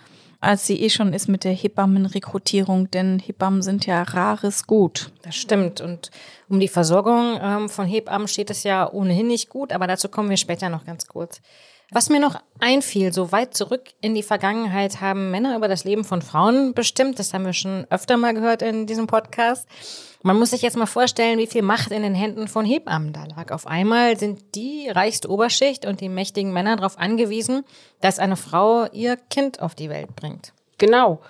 als sie eh schon ist mit der Hebammenrekrutierung, denn Hebammen sind ja rares Gut. Das stimmt. Und um die Versorgung ähm, von Hebammen steht es ja ohnehin nicht gut, aber dazu kommen wir später noch ganz kurz. Was mir noch einfiel, so weit zurück in die Vergangenheit haben Männer über das Leben von Frauen bestimmt. Das haben wir schon öfter mal gehört in diesem Podcast. Man muss sich jetzt mal vorstellen, wie viel Macht in den Händen von Hebammen da lag. Auf einmal sind die reichste Oberschicht und die mächtigen Männer darauf angewiesen, dass eine Frau ihr Kind auf die Welt bringt. Genau.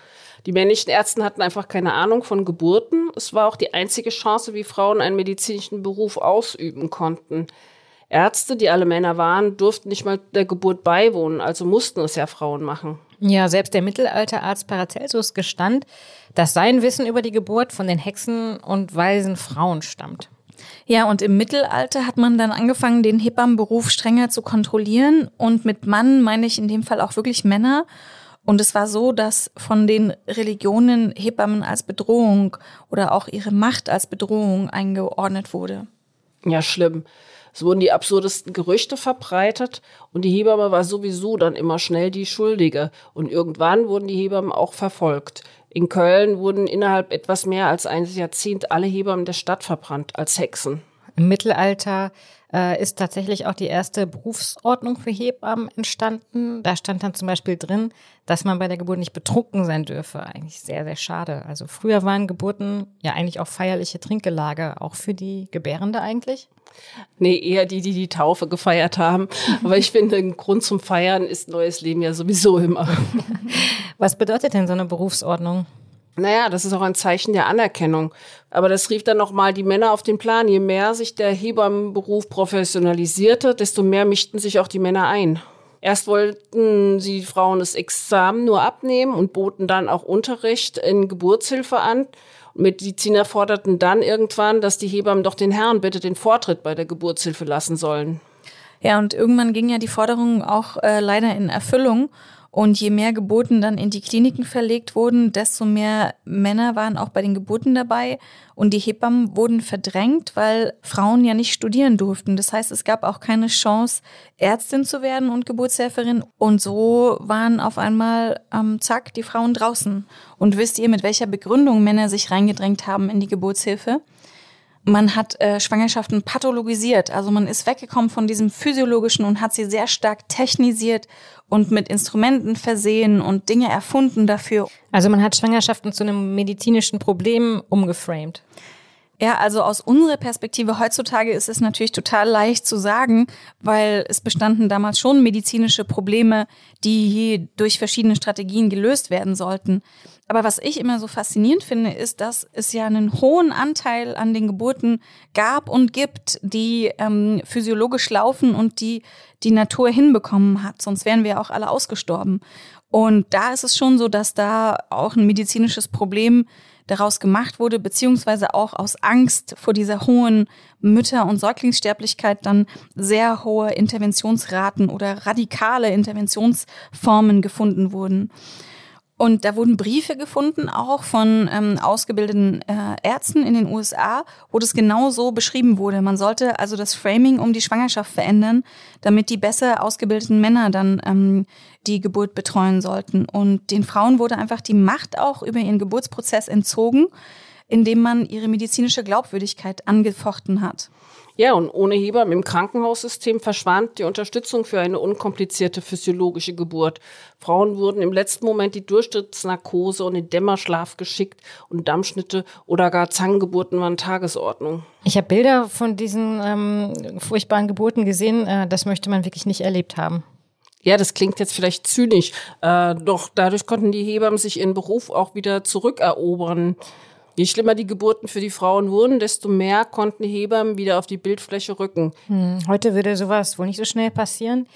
Die männlichen Ärzte hatten einfach keine Ahnung von Geburten. Es war auch die einzige Chance, wie Frauen einen medizinischen Beruf ausüben konnten. Ärzte, die alle Männer waren, durften nicht mal der Geburt beiwohnen, also mussten es ja Frauen machen. Ja, selbst der Mittelalterarzt Paracelsus gestand, dass sein Wissen über die Geburt von den Hexen und weisen Frauen stammt. Ja, und im Mittelalter hat man dann angefangen, den Hebammenberuf strenger zu kontrollieren. Und mit Mann meine ich in dem Fall auch wirklich Männer. Und es war so, dass von den Religionen Hebammen als Bedrohung oder auch ihre Macht als Bedrohung eingeordnet wurde. Ja, schlimm. Es wurden die absurdesten Gerüchte verbreitet und die Hebamme war sowieso dann immer schnell die Schuldige. Und irgendwann wurden die Hebammen auch verfolgt. In Köln wurden innerhalb etwas mehr als eines Jahrzehnt alle Hebammen der Stadt verbrannt als Hexen. Im Mittelalter äh, ist tatsächlich auch die erste Berufsordnung für Hebammen entstanden. Da stand dann zum Beispiel drin, dass man bei der Geburt nicht betrunken sein dürfe. Eigentlich sehr, sehr schade. Also früher waren Geburten ja eigentlich auch feierliche Trinkgelage, auch für die Gebärende eigentlich. Nee, eher die, die die Taufe gefeiert haben. Aber ich finde, ein Grund zum Feiern ist neues Leben ja sowieso immer. Was bedeutet denn so eine Berufsordnung? Naja, das ist auch ein Zeichen der Anerkennung. Aber das rief dann nochmal die Männer auf den Plan. Je mehr sich der Hebammenberuf professionalisierte, desto mehr mischten sich auch die Männer ein. Erst wollten sie Frauen das Examen nur abnehmen und boten dann auch Unterricht in Geburtshilfe an. Mediziner forderten dann irgendwann, dass die Hebammen doch den Herrn bitte den Vortritt bei der Geburtshilfe lassen sollen. Ja, und irgendwann ging ja die Forderung auch äh, leider in Erfüllung. Und je mehr Geburten dann in die Kliniken verlegt wurden, desto mehr Männer waren auch bei den Geburten dabei. Und die Hebammen wurden verdrängt, weil Frauen ja nicht studieren durften. Das heißt, es gab auch keine Chance, Ärztin zu werden und Geburtshelferin. Und so waren auf einmal, ähm, zack, die Frauen draußen. Und wisst ihr, mit welcher Begründung Männer sich reingedrängt haben in die Geburtshilfe? Man hat äh, Schwangerschaften pathologisiert, also man ist weggekommen von diesem physiologischen und hat sie sehr stark technisiert und mit Instrumenten versehen und Dinge erfunden dafür. Also man hat Schwangerschaften zu einem medizinischen Problem umgeframed. Ja, also aus unserer Perspektive heutzutage ist es natürlich total leicht zu sagen, weil es bestanden damals schon medizinische Probleme, die durch verschiedene Strategien gelöst werden sollten. Aber was ich immer so faszinierend finde, ist, dass es ja einen hohen Anteil an den Geburten gab und gibt, die ähm, physiologisch laufen und die die Natur hinbekommen hat. Sonst wären wir auch alle ausgestorben. Und da ist es schon so, dass da auch ein medizinisches Problem daraus gemacht wurde, beziehungsweise auch aus Angst vor dieser hohen Mütter- und Säuglingssterblichkeit dann sehr hohe Interventionsraten oder radikale Interventionsformen gefunden wurden. Und da wurden Briefe gefunden, auch von ähm, ausgebildeten äh, Ärzten in den USA, wo das genau so beschrieben wurde. Man sollte also das Framing um die Schwangerschaft verändern, damit die besser ausgebildeten Männer dann ähm, die Geburt betreuen sollten. Und den Frauen wurde einfach die Macht auch über ihren Geburtsprozess entzogen, indem man ihre medizinische Glaubwürdigkeit angefochten hat. Ja, und ohne Hebammen im Krankenhaussystem verschwand die Unterstützung für eine unkomplizierte physiologische Geburt. Frauen wurden im letzten Moment die Durchstrittsnarkose und den Dämmerschlaf geschickt und Dammschnitte oder gar Zangengeburten waren Tagesordnung. Ich habe Bilder von diesen ähm, furchtbaren Geburten gesehen. Äh, das möchte man wirklich nicht erlebt haben. Ja, das klingt jetzt vielleicht zynisch, äh, doch dadurch konnten die Hebammen sich ihren Beruf auch wieder zurückerobern. Je schlimmer die Geburten für die Frauen wurden, desto mehr konnten Hebammen wieder auf die Bildfläche rücken. Hm, heute würde sowas wohl nicht so schnell passieren.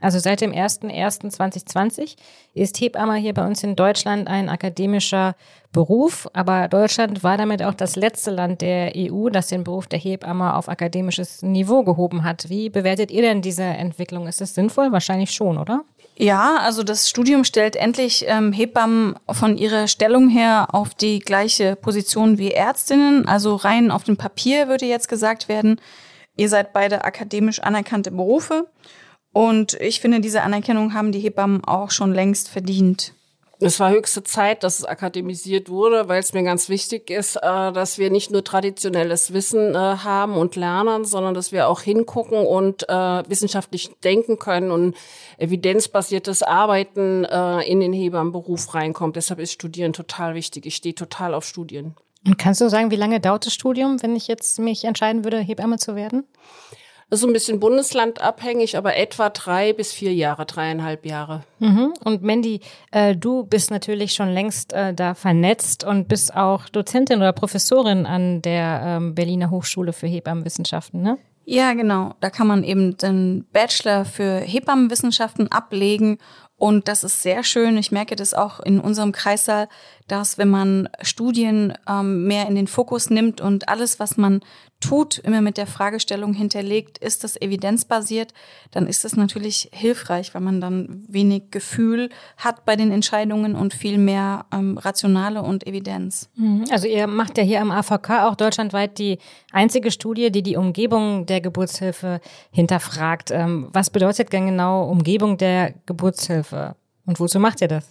Also seit dem 01.01.2020 ist Hebamme hier bei uns in Deutschland ein akademischer Beruf, aber Deutschland war damit auch das letzte Land der EU, das den Beruf der Hebamme auf akademisches Niveau gehoben hat. Wie bewertet ihr denn diese Entwicklung? Ist es sinnvoll? Wahrscheinlich schon, oder? Ja, also das Studium stellt endlich ähm, Hebammen von ihrer Stellung her auf die gleiche Position wie Ärztinnen. Also rein auf dem Papier würde jetzt gesagt werden, ihr seid beide akademisch anerkannte Berufe. Und ich finde, diese Anerkennung haben die Hebammen auch schon längst verdient. Es war höchste Zeit, dass es akademisiert wurde, weil es mir ganz wichtig ist, äh, dass wir nicht nur traditionelles Wissen äh, haben und lernen, sondern dass wir auch hingucken und äh, wissenschaftlich denken können und evidenzbasiertes Arbeiten in den Hebammenberuf reinkommt. Deshalb ist Studieren total wichtig. Ich stehe total auf Studien. Und kannst du sagen, wie lange dauert das Studium, wenn ich jetzt mich entscheiden würde, Hebamme zu werden? Das ist so ein bisschen bundeslandabhängig, aber etwa drei bis vier Jahre, dreieinhalb Jahre. Mhm. Und Mandy, äh, du bist natürlich schon längst äh, da vernetzt und bist auch Dozentin oder Professorin an der ähm, Berliner Hochschule für Hebammenwissenschaften, ne? Ja, genau. Da kann man eben den Bachelor für Hebammenwissenschaften ablegen und das ist sehr schön. Ich merke das auch in unserem Kreissaal, dass wenn man Studien ähm, mehr in den Fokus nimmt und alles, was man tut, immer mit der Fragestellung hinterlegt, ist das evidenzbasiert, dann ist das natürlich hilfreich, weil man dann wenig Gefühl hat bei den Entscheidungen und viel mehr ähm, Rationale und Evidenz. Mhm. Also ihr macht ja hier am AVK auch deutschlandweit die einzige Studie, die die Umgebung der Geburtshilfe hinterfragt. Ähm, was bedeutet denn genau Umgebung der Geburtshilfe? Und wozu macht ihr das?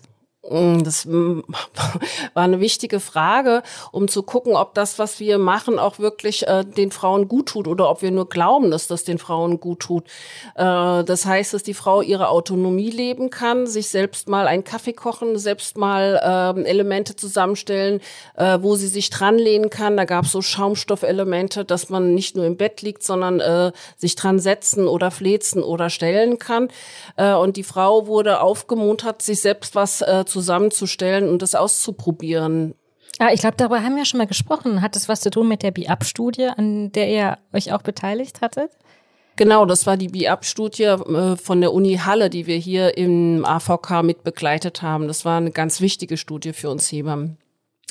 Mm, das mm, war eine wichtige Frage, um zu gucken, ob das, was wir machen, auch wirklich äh, den Frauen gut tut oder ob wir nur glauben, dass das den Frauen gut tut. Äh, das heißt, dass die Frau ihre Autonomie leben kann, sich selbst mal einen Kaffee kochen, selbst mal äh, Elemente zusammenstellen, äh, wo sie sich dran lehnen kann. Da gab es so Schaumstoffelemente, dass man nicht nur im Bett liegt, sondern äh, sich dran setzen oder flezen oder stellen kann. Äh, und die Frau wurde aufgemuntert, sich selbst was äh, zusammenzustellen und das auszuprobieren. Ah, ich glaube, darüber haben wir schon mal gesprochen. Hat das was zu tun mit der BIAP-Studie, an der ihr euch auch beteiligt hattet? Genau, das war die BIAP-Studie äh, von der Uni Halle, die wir hier im AVK mit begleitet haben. Das war eine ganz wichtige Studie für uns Hebammen.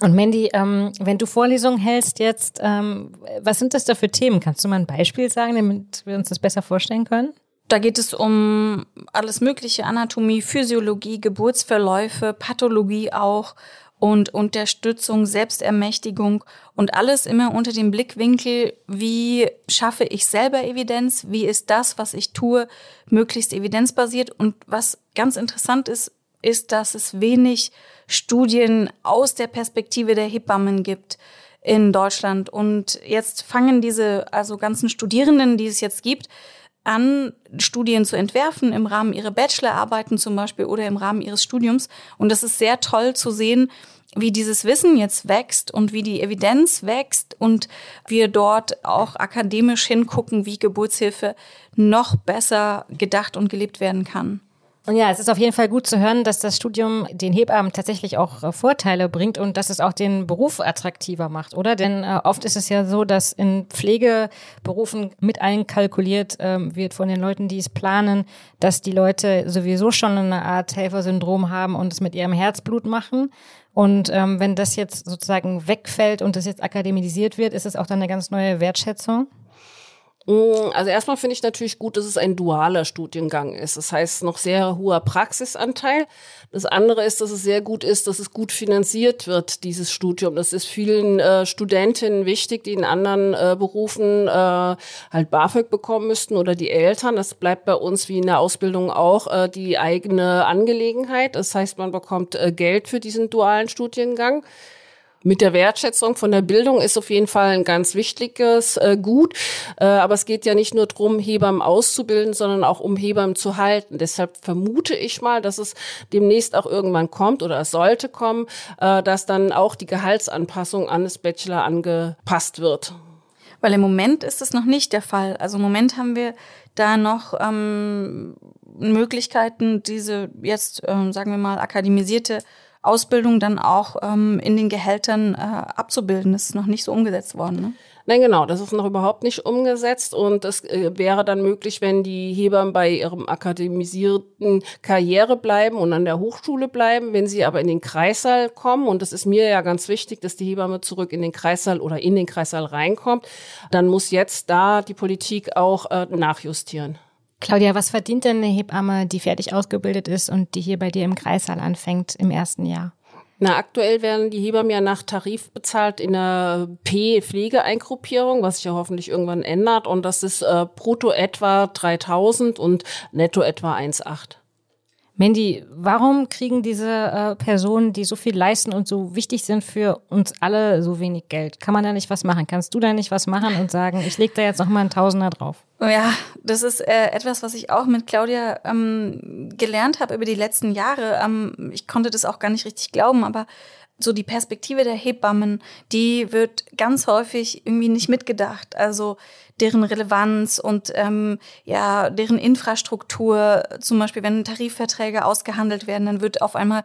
Und Mandy, ähm, wenn du Vorlesungen hältst jetzt, ähm, was sind das da für Themen? Kannst du mal ein Beispiel sagen, damit wir uns das besser vorstellen können? Da geht es um alles Mögliche, Anatomie, Physiologie, Geburtsverläufe, Pathologie auch und Unterstützung, Selbstermächtigung und alles immer unter dem Blickwinkel, wie schaffe ich selber Evidenz, wie ist das, was ich tue, möglichst evidenzbasiert. Und was ganz interessant ist, ist, dass es wenig Studien aus der Perspektive der Hebammen gibt in Deutschland. Und jetzt fangen diese also ganzen Studierenden, die es jetzt gibt, an, Studien zu entwerfen im Rahmen ihrer Bachelorarbeiten zum Beispiel oder im Rahmen ihres Studiums. Und das ist sehr toll zu sehen, wie dieses Wissen jetzt wächst und wie die Evidenz wächst und wir dort auch akademisch hingucken, wie Geburtshilfe noch besser gedacht und gelebt werden kann. Und ja, es ist auf jeden Fall gut zu hören, dass das Studium den Hebammen tatsächlich auch äh, Vorteile bringt und dass es auch den Beruf attraktiver macht, oder? Denn äh, oft ist es ja so, dass in Pflegeberufen mit einkalkuliert ähm, wird von den Leuten, die es planen, dass die Leute sowieso schon eine Art Helfersyndrom haben und es mit ihrem Herzblut machen. Und ähm, wenn das jetzt sozusagen wegfällt und das jetzt akademisiert wird, ist es auch dann eine ganz neue Wertschätzung? Mm, also erstmal finde ich natürlich gut, dass es ein dualer Studiengang ist. Das heißt, noch sehr hoher Praxisanteil. Das andere ist, dass es sehr gut ist, dass es gut finanziert wird, dieses Studium. Das ist vielen äh, Studentinnen wichtig, die in anderen äh, Berufen äh, halt BAföG bekommen müssten oder die Eltern. Das bleibt bei uns wie in der Ausbildung auch äh, die eigene Angelegenheit. Das heißt, man bekommt äh, Geld für diesen dualen Studiengang mit der Wertschätzung von der Bildung ist auf jeden Fall ein ganz wichtiges äh, Gut. Äh, aber es geht ja nicht nur darum, Hebammen auszubilden, sondern auch um Hebammen zu halten. Deshalb vermute ich mal, dass es demnächst auch irgendwann kommt oder es sollte kommen, äh, dass dann auch die Gehaltsanpassung an das Bachelor angepasst wird. Weil im Moment ist es noch nicht der Fall. Also im Moment haben wir da noch ähm, Möglichkeiten, diese jetzt, ähm, sagen wir mal, akademisierte Ausbildung dann auch ähm, in den Gehältern äh, abzubilden. Das ist noch nicht so umgesetzt worden. Ne? Nein, genau, das ist noch überhaupt nicht umgesetzt und das äh, wäre dann möglich, wenn die Hebammen bei ihrem akademisierten Karriere bleiben und an der Hochschule bleiben. Wenn sie aber in den Kreissaal kommen, und das ist mir ja ganz wichtig, dass die Hebamme zurück in den Kreissaal oder in den Kreissaal reinkommt, dann muss jetzt da die Politik auch äh, nachjustieren. Claudia, was verdient denn eine Hebamme, die fertig ausgebildet ist und die hier bei dir im Kreissaal anfängt im ersten Jahr? Na, aktuell werden die Hebammen ja nach Tarif bezahlt in der P-Pflegeeingruppierung, was sich ja hoffentlich irgendwann ändert. Und das ist äh, brutto etwa 3000 und netto etwa 1,8. Mandy, warum kriegen diese äh, Personen, die so viel leisten und so wichtig sind für uns alle, so wenig Geld? Kann man da nicht was machen? Kannst du da nicht was machen und sagen, ich leg da jetzt noch mal einen Tausender drauf? Ja, das ist äh, etwas, was ich auch mit Claudia ähm, gelernt habe über die letzten Jahre. Ähm, ich konnte das auch gar nicht richtig glauben, aber so die Perspektive der Hebammen, die wird ganz häufig irgendwie nicht mitgedacht. Also deren Relevanz und ähm, ja deren Infrastruktur. Zum Beispiel, wenn Tarifverträge ausgehandelt werden, dann wird auf einmal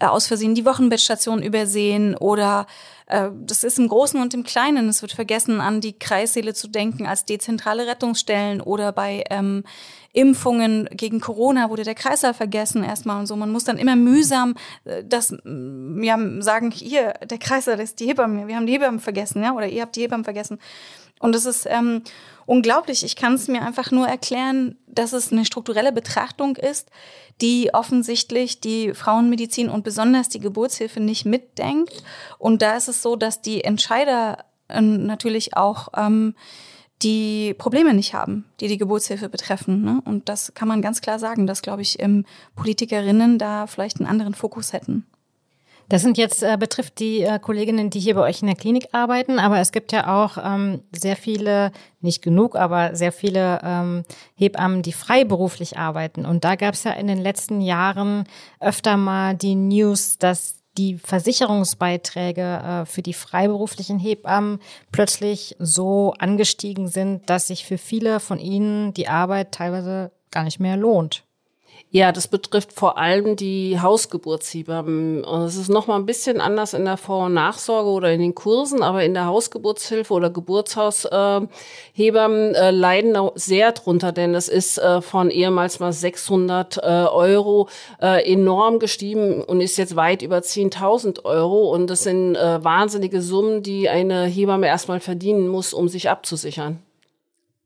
äh, aus Versehen die Wochenbettstation übersehen oder äh, das ist im Großen und im Kleinen. Es wird vergessen, an die Kreissäle zu denken als dezentrale Rettungsstellen oder bei ähm, Impfungen gegen Corona wurde der Kreislauf vergessen erstmal und so. Man muss dann immer mühsam äh, das ja, sagen, hier, der Kreislauf, ist die Hebamme, wir haben die Hebamme vergessen, ja, oder ihr habt die Hebamme vergessen. Und es ist ähm, unglaublich. Ich kann es mir einfach nur erklären, dass es eine strukturelle Betrachtung ist, die offensichtlich die Frauenmedizin und besonders die Geburtshilfe nicht mitdenkt. Und da ist es so, dass die Entscheider äh, natürlich auch ähm, die Probleme nicht haben, die die Geburtshilfe betreffen. Ne? Und das kann man ganz klar sagen, dass, glaube ich, ähm, Politikerinnen da vielleicht einen anderen Fokus hätten. Das sind jetzt äh, betrifft die äh, Kolleginnen, die hier bei euch in der Klinik arbeiten, aber es gibt ja auch ähm, sehr viele, nicht genug, aber sehr viele ähm, Hebammen, die freiberuflich arbeiten. Und da gab es ja in den letzten Jahren öfter mal die News, dass die Versicherungsbeiträge äh, für die freiberuflichen Hebammen plötzlich so angestiegen sind, dass sich für viele von ihnen die Arbeit teilweise gar nicht mehr lohnt. Ja, das betrifft vor allem die Hausgeburtshebammen. Es ist nochmal ein bisschen anders in der Vor- und Nachsorge oder in den Kursen, aber in der Hausgeburtshilfe oder Geburtshaushebammen äh, leiden sehr drunter, denn es ist äh, von ehemals mal 600 äh, Euro äh, enorm gestiegen und ist jetzt weit über 10.000 Euro. Und das sind äh, wahnsinnige Summen, die eine Hebamme erstmal verdienen muss, um sich abzusichern.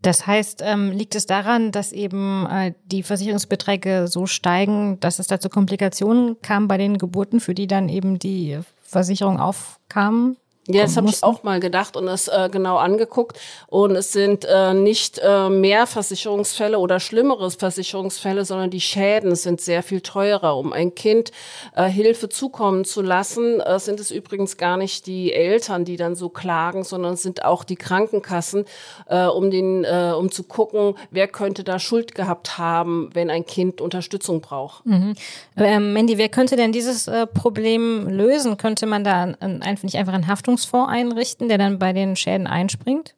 Das heißt, ähm, liegt es daran, dass eben äh, die Versicherungsbeträge so steigen, dass es dazu Komplikationen kam bei den Geburten, für die dann eben die Versicherung aufkam? Ja, das habe ich auch mal gedacht und es äh, genau angeguckt. Und es sind äh, nicht äh, mehr Versicherungsfälle oder schlimmere Versicherungsfälle, sondern die Schäden sind sehr viel teurer. Um ein Kind äh, Hilfe zukommen zu lassen, äh, sind es übrigens gar nicht die Eltern, die dann so klagen, sondern es sind auch die Krankenkassen, äh, um den, äh, um zu gucken, wer könnte da Schuld gehabt haben, wenn ein Kind Unterstützung braucht. Mhm. Ähm, Mandy, wer könnte denn dieses äh, Problem lösen? Könnte man da einfach nicht einfach in Haftung Rettungsfonds einrichten, der dann bei den Schäden einspringt?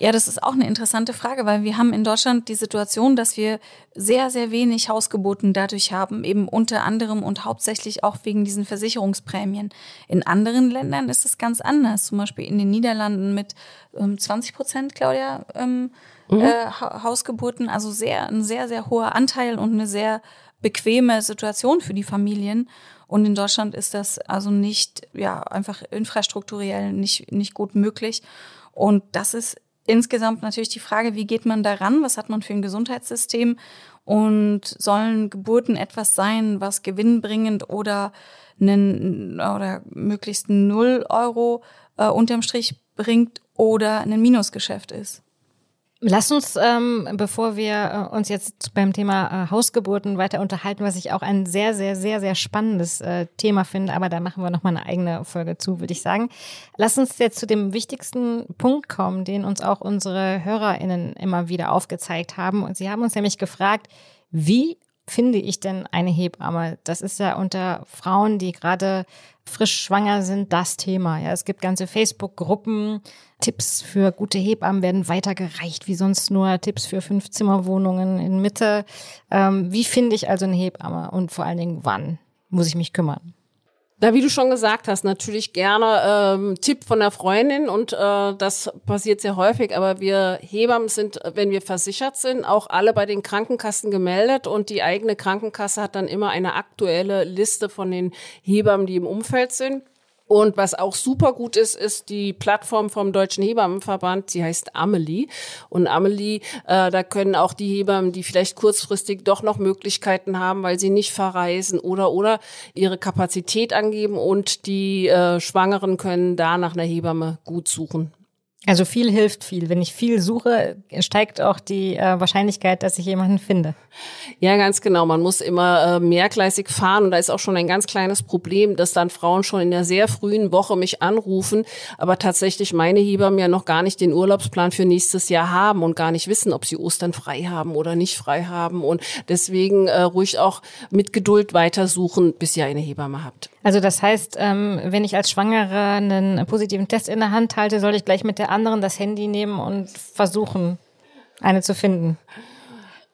Ja, das ist auch eine interessante Frage, weil wir haben in Deutschland die Situation, dass wir sehr, sehr wenig Hausgeboten dadurch haben, eben unter anderem und hauptsächlich auch wegen diesen Versicherungsprämien. In anderen Ländern ist es ganz anders, zum Beispiel in den Niederlanden mit ähm, 20 Prozent, Claudia, ähm, mhm. äh, Hausgeburten, also sehr, ein sehr, sehr hoher Anteil und eine sehr bequeme Situation für die Familien. Und in Deutschland ist das also nicht, ja, einfach infrastrukturell nicht, nicht gut möglich. Und das ist insgesamt natürlich die Frage, wie geht man daran? Was hat man für ein Gesundheitssystem? Und sollen Geburten etwas sein, was gewinnbringend oder einen, oder möglichst null Euro äh, unterm Strich bringt oder ein Minusgeschäft ist? Lass uns, ähm, bevor wir äh, uns jetzt beim Thema äh, Hausgeburten weiter unterhalten, was ich auch ein sehr, sehr, sehr, sehr spannendes äh, Thema finde, aber da machen wir nochmal eine eigene Folge zu, würde ich sagen. Lass uns jetzt zu dem wichtigsten Punkt kommen, den uns auch unsere HörerInnen immer wieder aufgezeigt haben. Und sie haben uns nämlich gefragt, wie finde ich denn eine Hebamme? Das ist ja unter Frauen, die gerade frisch schwanger sind, das Thema. Ja, es gibt ganze Facebook-Gruppen. Tipps für gute Hebammen werden weitergereicht, wie sonst nur Tipps für Fünfzimmerwohnungen in Mitte. Ähm, wie finde ich also eine Hebamme und vor allen Dingen wann muss ich mich kümmern? Na, wie du schon gesagt hast, natürlich gerne ähm, Tipp von der Freundin und äh, das passiert sehr häufig, aber wir Hebammen sind, wenn wir versichert sind, auch alle bei den Krankenkassen gemeldet und die eigene Krankenkasse hat dann immer eine aktuelle Liste von den Hebammen, die im Umfeld sind. Und was auch super gut ist, ist die Plattform vom Deutschen Hebammenverband, die heißt Amelie. Und Amelie, äh, da können auch die Hebammen, die vielleicht kurzfristig doch noch Möglichkeiten haben, weil sie nicht verreisen oder oder ihre Kapazität angeben und die äh, Schwangeren können da nach einer Hebamme gut suchen. Also viel hilft viel. Wenn ich viel suche, steigt auch die äh, Wahrscheinlichkeit, dass ich jemanden finde. Ja, ganz genau. Man muss immer äh, mehrgleisig fahren und da ist auch schon ein ganz kleines Problem, dass dann Frauen schon in der sehr frühen Woche mich anrufen, aber tatsächlich meine Hebammen ja noch gar nicht den Urlaubsplan für nächstes Jahr haben und gar nicht wissen, ob sie Ostern frei haben oder nicht frei haben und deswegen äh, ruhig auch mit Geduld weitersuchen, bis ihr eine Hebamme habt. Also das heißt, ähm, wenn ich als Schwangere einen positiven Test in der Hand halte, soll ich gleich mit der anderen das Handy nehmen und versuchen, eine zu finden.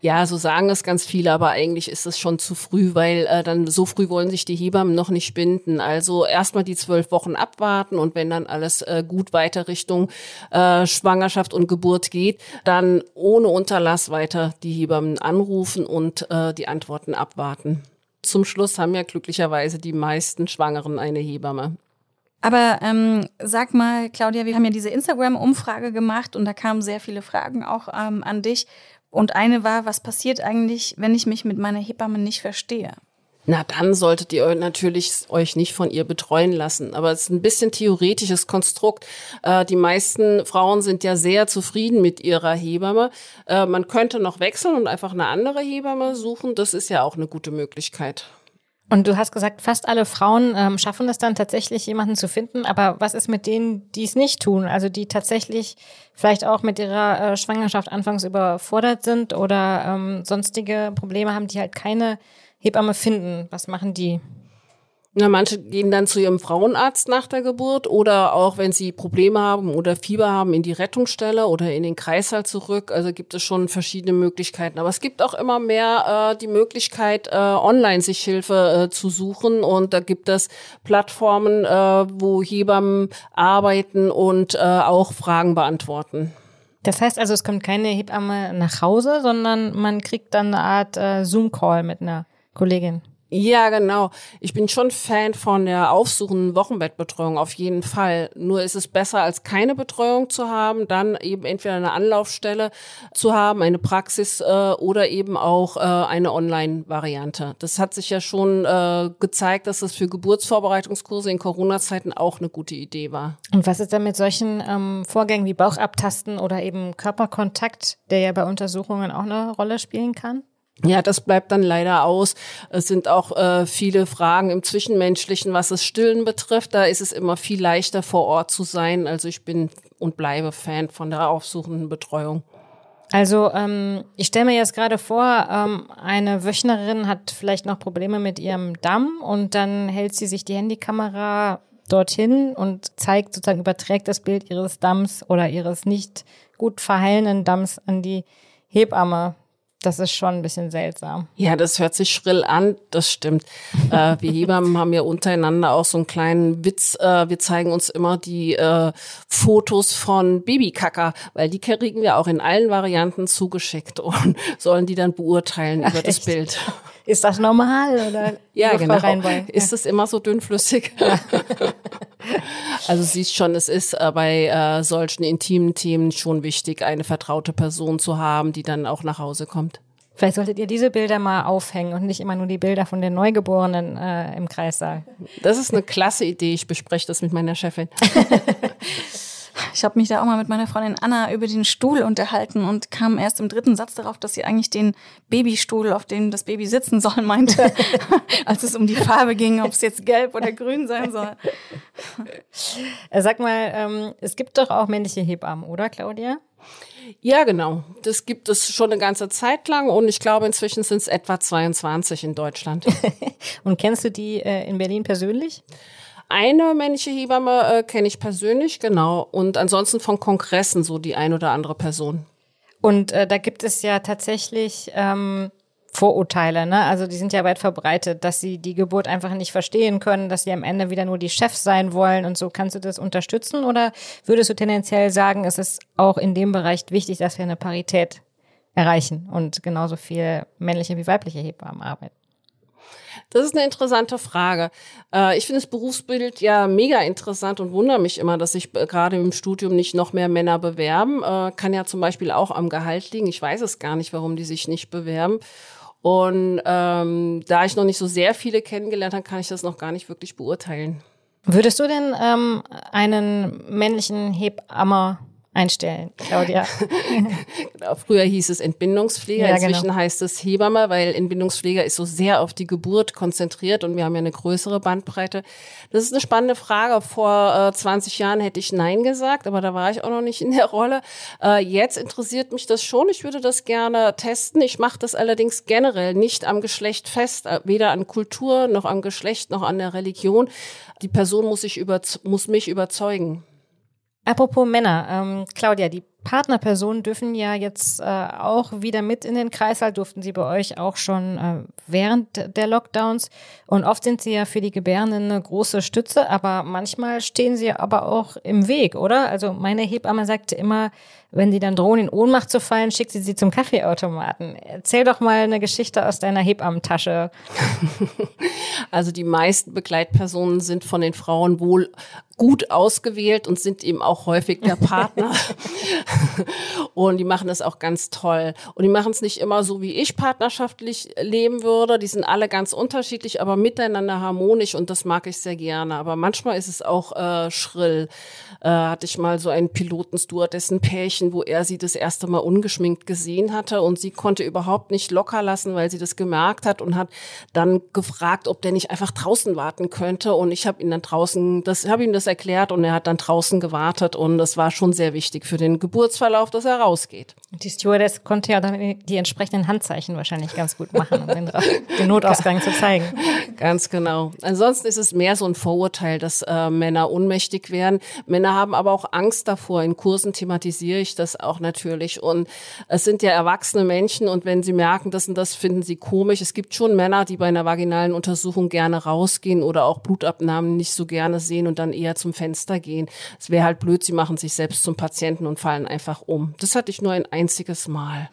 Ja, so sagen es ganz viele, aber eigentlich ist es schon zu früh, weil äh, dann so früh wollen sich die Hebammen noch nicht binden. Also erstmal die zwölf Wochen abwarten und wenn dann alles äh, gut weiter Richtung äh, Schwangerschaft und Geburt geht, dann ohne Unterlass weiter die Hebammen anrufen und äh, die Antworten abwarten. Zum Schluss haben ja glücklicherweise die meisten Schwangeren eine Hebamme. Aber ähm, sag mal, Claudia, wir haben ja diese Instagram-Umfrage gemacht und da kamen sehr viele Fragen auch ähm, an dich. Und eine war, was passiert eigentlich, wenn ich mich mit meiner Hebamme nicht verstehe? Na dann solltet ihr natürlich euch nicht von ihr betreuen lassen. Aber es ist ein bisschen theoretisches Konstrukt. Äh, die meisten Frauen sind ja sehr zufrieden mit ihrer Hebamme. Äh, man könnte noch wechseln und einfach eine andere Hebamme suchen. Das ist ja auch eine gute Möglichkeit. Und du hast gesagt, fast alle Frauen ähm, schaffen es dann tatsächlich, jemanden zu finden. Aber was ist mit denen, die es nicht tun? Also die tatsächlich vielleicht auch mit ihrer äh, Schwangerschaft anfangs überfordert sind oder ähm, sonstige Probleme haben, die halt keine Hebamme finden? Was machen die? Na, manche gehen dann zu ihrem Frauenarzt nach der Geburt oder auch wenn sie Probleme haben oder Fieber haben in die Rettungsstelle oder in den Kreißsaal zurück. Also gibt es schon verschiedene Möglichkeiten. Aber es gibt auch immer mehr äh, die Möglichkeit, äh, online sich Hilfe äh, zu suchen. Und da gibt es Plattformen, äh, wo Hebammen arbeiten und äh, auch Fragen beantworten. Das heißt also, es kommt keine Hebamme nach Hause, sondern man kriegt dann eine Art äh, Zoom-Call mit einer Kollegin. Ja, genau. Ich bin schon Fan von der aufsuchenden Wochenbettbetreuung auf jeden Fall. Nur ist es besser, als keine Betreuung zu haben, dann eben entweder eine Anlaufstelle zu haben, eine Praxis äh, oder eben auch äh, eine Online-Variante. Das hat sich ja schon äh, gezeigt, dass es für Geburtsvorbereitungskurse in Corona-Zeiten auch eine gute Idee war. Und was ist dann mit solchen ähm, Vorgängen wie Bauchabtasten oder eben Körperkontakt, der ja bei Untersuchungen auch eine Rolle spielen kann? Ja, das bleibt dann leider aus. Es sind auch äh, viele Fragen im Zwischenmenschlichen, was das Stillen betrifft. Da ist es immer viel leichter vor Ort zu sein. Also ich bin und bleibe Fan von der aufsuchenden Betreuung. Also ähm, ich stelle mir jetzt gerade vor, ähm, eine Wöchnerin hat vielleicht noch Probleme mit ihrem Damm und dann hält sie sich die Handykamera dorthin und zeigt sozusagen, überträgt das Bild ihres Damms oder ihres nicht gut verheilenden Damms an die Hebamme. Das ist schon ein bisschen seltsam. Ja, das hört sich schrill an, das stimmt. äh, wir Hebammen haben ja untereinander auch so einen kleinen Witz. Äh, wir zeigen uns immer die äh, Fotos von Babykacker, weil die kriegen wir auch in allen Varianten zugeschickt und sollen die dann beurteilen Ach, über das echt? Bild. Ist das normal oder? Ja, genau. Reinbold? Ist es immer so dünnflüssig? also siehst schon, es ist äh, bei äh, solchen intimen Themen schon wichtig, eine vertraute Person zu haben, die dann auch nach Hause kommt. Vielleicht solltet ihr diese Bilder mal aufhängen und nicht immer nur die Bilder von den Neugeborenen äh, im Kreissaal. Das ist eine klasse Idee. Ich bespreche das mit meiner Chefin. Ich habe mich da auch mal mit meiner Freundin Anna über den Stuhl unterhalten und kam erst im dritten Satz darauf, dass sie eigentlich den Babystuhl, auf dem das Baby sitzen soll, meinte, als es um die Farbe ging, ob es jetzt gelb oder grün sein soll. Äh, Sag mal, ähm, es gibt doch auch männliche Hebammen, oder Claudia? Ja, genau. Das gibt es schon eine ganze Zeit lang und ich glaube, inzwischen sind es etwa 22 in Deutschland. Und kennst du die äh, in Berlin persönlich? Eine männliche Hebamme äh, kenne ich persönlich, genau. Und ansonsten von Kongressen so die ein oder andere Person. Und äh, da gibt es ja tatsächlich ähm, Vorurteile, ne? Also die sind ja weit verbreitet, dass sie die Geburt einfach nicht verstehen können, dass sie am Ende wieder nur die Chefs sein wollen und so. Kannst du das unterstützen oder würdest du tendenziell sagen, es ist auch in dem Bereich wichtig, dass wir eine Parität erreichen und genauso viel männliche wie weibliche Hebammen arbeiten? Das ist eine interessante Frage. Äh, ich finde das Berufsbild ja mega interessant und wundere mich immer, dass sich äh, gerade im Studium nicht noch mehr Männer bewerben. Äh, kann ja zum Beispiel auch am Gehalt liegen. Ich weiß es gar nicht, warum die sich nicht bewerben. Und ähm, da ich noch nicht so sehr viele kennengelernt habe, kann ich das noch gar nicht wirklich beurteilen. Würdest du denn ähm, einen männlichen Hebammer einstellen, Claudia? Genau, Früher hieß es Entbindungspfleger, Ja, inzwischen genau. heißt es Hebamme, weil Entbindungspfleger ist so sehr auf die Geburt konzentriert und wir haben ja eine größere Bandbreite. Das ist eine spannende Frage. Vor äh, 20 Jahren hätte ich Nein gesagt, aber da war ich auch noch nicht in der Rolle. Äh, jetzt interessiert mich das schon. Ich würde das gerne testen. Ich mache das allerdings generell nicht am Geschlecht fest, äh, weder an Kultur noch am Geschlecht noch an der Religion. Die Person muss, sich über, muss mich überzeugen. Apropos Männer, ähm, Claudia, die Partnerpersonen dürfen ja jetzt äh, auch wieder mit in den Kreißsaal, durften sie bei euch auch schon äh, während der Lockdowns. Und oft sind sie ja für die Gebärenden eine große Stütze, aber manchmal stehen sie aber auch im Weg, oder? Also meine Hebamme sagte immer, wenn sie dann drohen, in Ohnmacht zu fallen, schickt sie sie zum Kaffeeautomaten. Erzähl doch mal eine Geschichte aus deiner Hebammentasche. Also die meisten Begleitpersonen sind von den Frauen wohl gut ausgewählt und sind eben auch häufig der Partner. und die machen das auch ganz toll. Und die machen es nicht immer so, wie ich partnerschaftlich leben würde. Die sind alle ganz unterschiedlich, aber miteinander harmonisch und das mag ich sehr gerne. Aber manchmal ist es auch äh, schrill. Äh, hatte ich mal so einen Piloten dessen Pärchen, wo er sie das erste Mal ungeschminkt gesehen hatte und sie konnte überhaupt nicht locker lassen, weil sie das gemerkt hat und hat dann gefragt, ob der nicht einfach draußen warten könnte. Und ich habe ihn dann draußen, das habe ihm das erklärt und er hat dann draußen gewartet und das war schon sehr wichtig für den Geburtsverlauf, dass er rausgeht. Die Stewardess konnte ja dann die entsprechenden Handzeichen wahrscheinlich ganz gut machen, um den, den Notausgang zu zeigen. Ganz genau. Ansonsten ist es mehr so ein Vorurteil, dass äh, Männer ohnmächtig werden. Männer haben aber auch Angst davor. In Kursen thematisiere ich das auch natürlich. Und es sind ja erwachsene Menschen und wenn sie merken, das und das finden sie komisch. Es gibt schon Männer, die bei einer vaginalen Untersuchung gerne rausgehen oder auch Blutabnahmen nicht so gerne sehen und dann eher zum Fenster gehen. Es wäre halt blöd, sie machen sich selbst zum Patienten und fallen einfach um. Das hatte ich nur ein einziges Mal.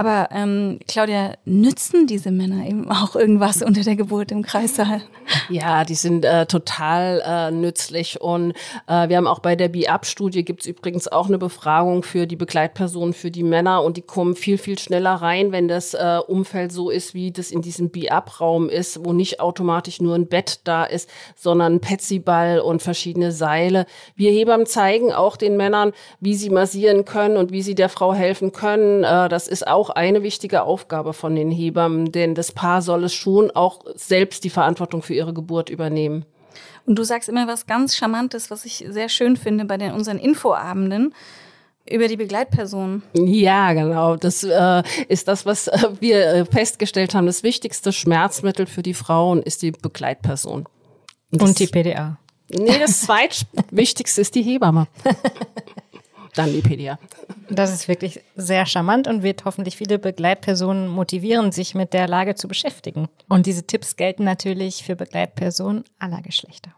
Aber ähm, Claudia, nützen diese Männer eben auch irgendwas unter der Geburt im Kreissaal? Ja, die sind äh, total äh, nützlich und äh, wir haben auch bei der BIAP-Studie gibt's übrigens auch eine Befragung für die Begleitpersonen für die Männer und die kommen viel, viel schneller rein, wenn das äh, Umfeld so ist, wie das in diesem BIAP-Raum ist, wo nicht automatisch nur ein Bett da ist, sondern ein Petsyball und verschiedene Seile. Wir Hebammen zeigen auch den Männern, wie sie massieren können und wie sie der Frau helfen können. Äh, das ist auch eine wichtige Aufgabe von den Hebammen, denn das Paar soll es schon auch selbst die Verantwortung für ihre Geburt übernehmen. Und du sagst immer was ganz Charmantes, was ich sehr schön finde bei den, unseren Infoabenden über die Begleitpersonen. Ja, genau. Das äh, ist das, was äh, wir äh, festgestellt haben. Das wichtigste Schmerzmittel für die Frauen ist die Begleitperson. Und, Und die PDA. Nee, das zweitwichtigste ist die Hebamme. Dann die PDA. Das ist wirklich sehr charmant und wird hoffentlich viele Begleitpersonen motivieren, sich mit der Lage zu beschäftigen. Und diese Tipps gelten natürlich für Begleitpersonen aller Geschlechter.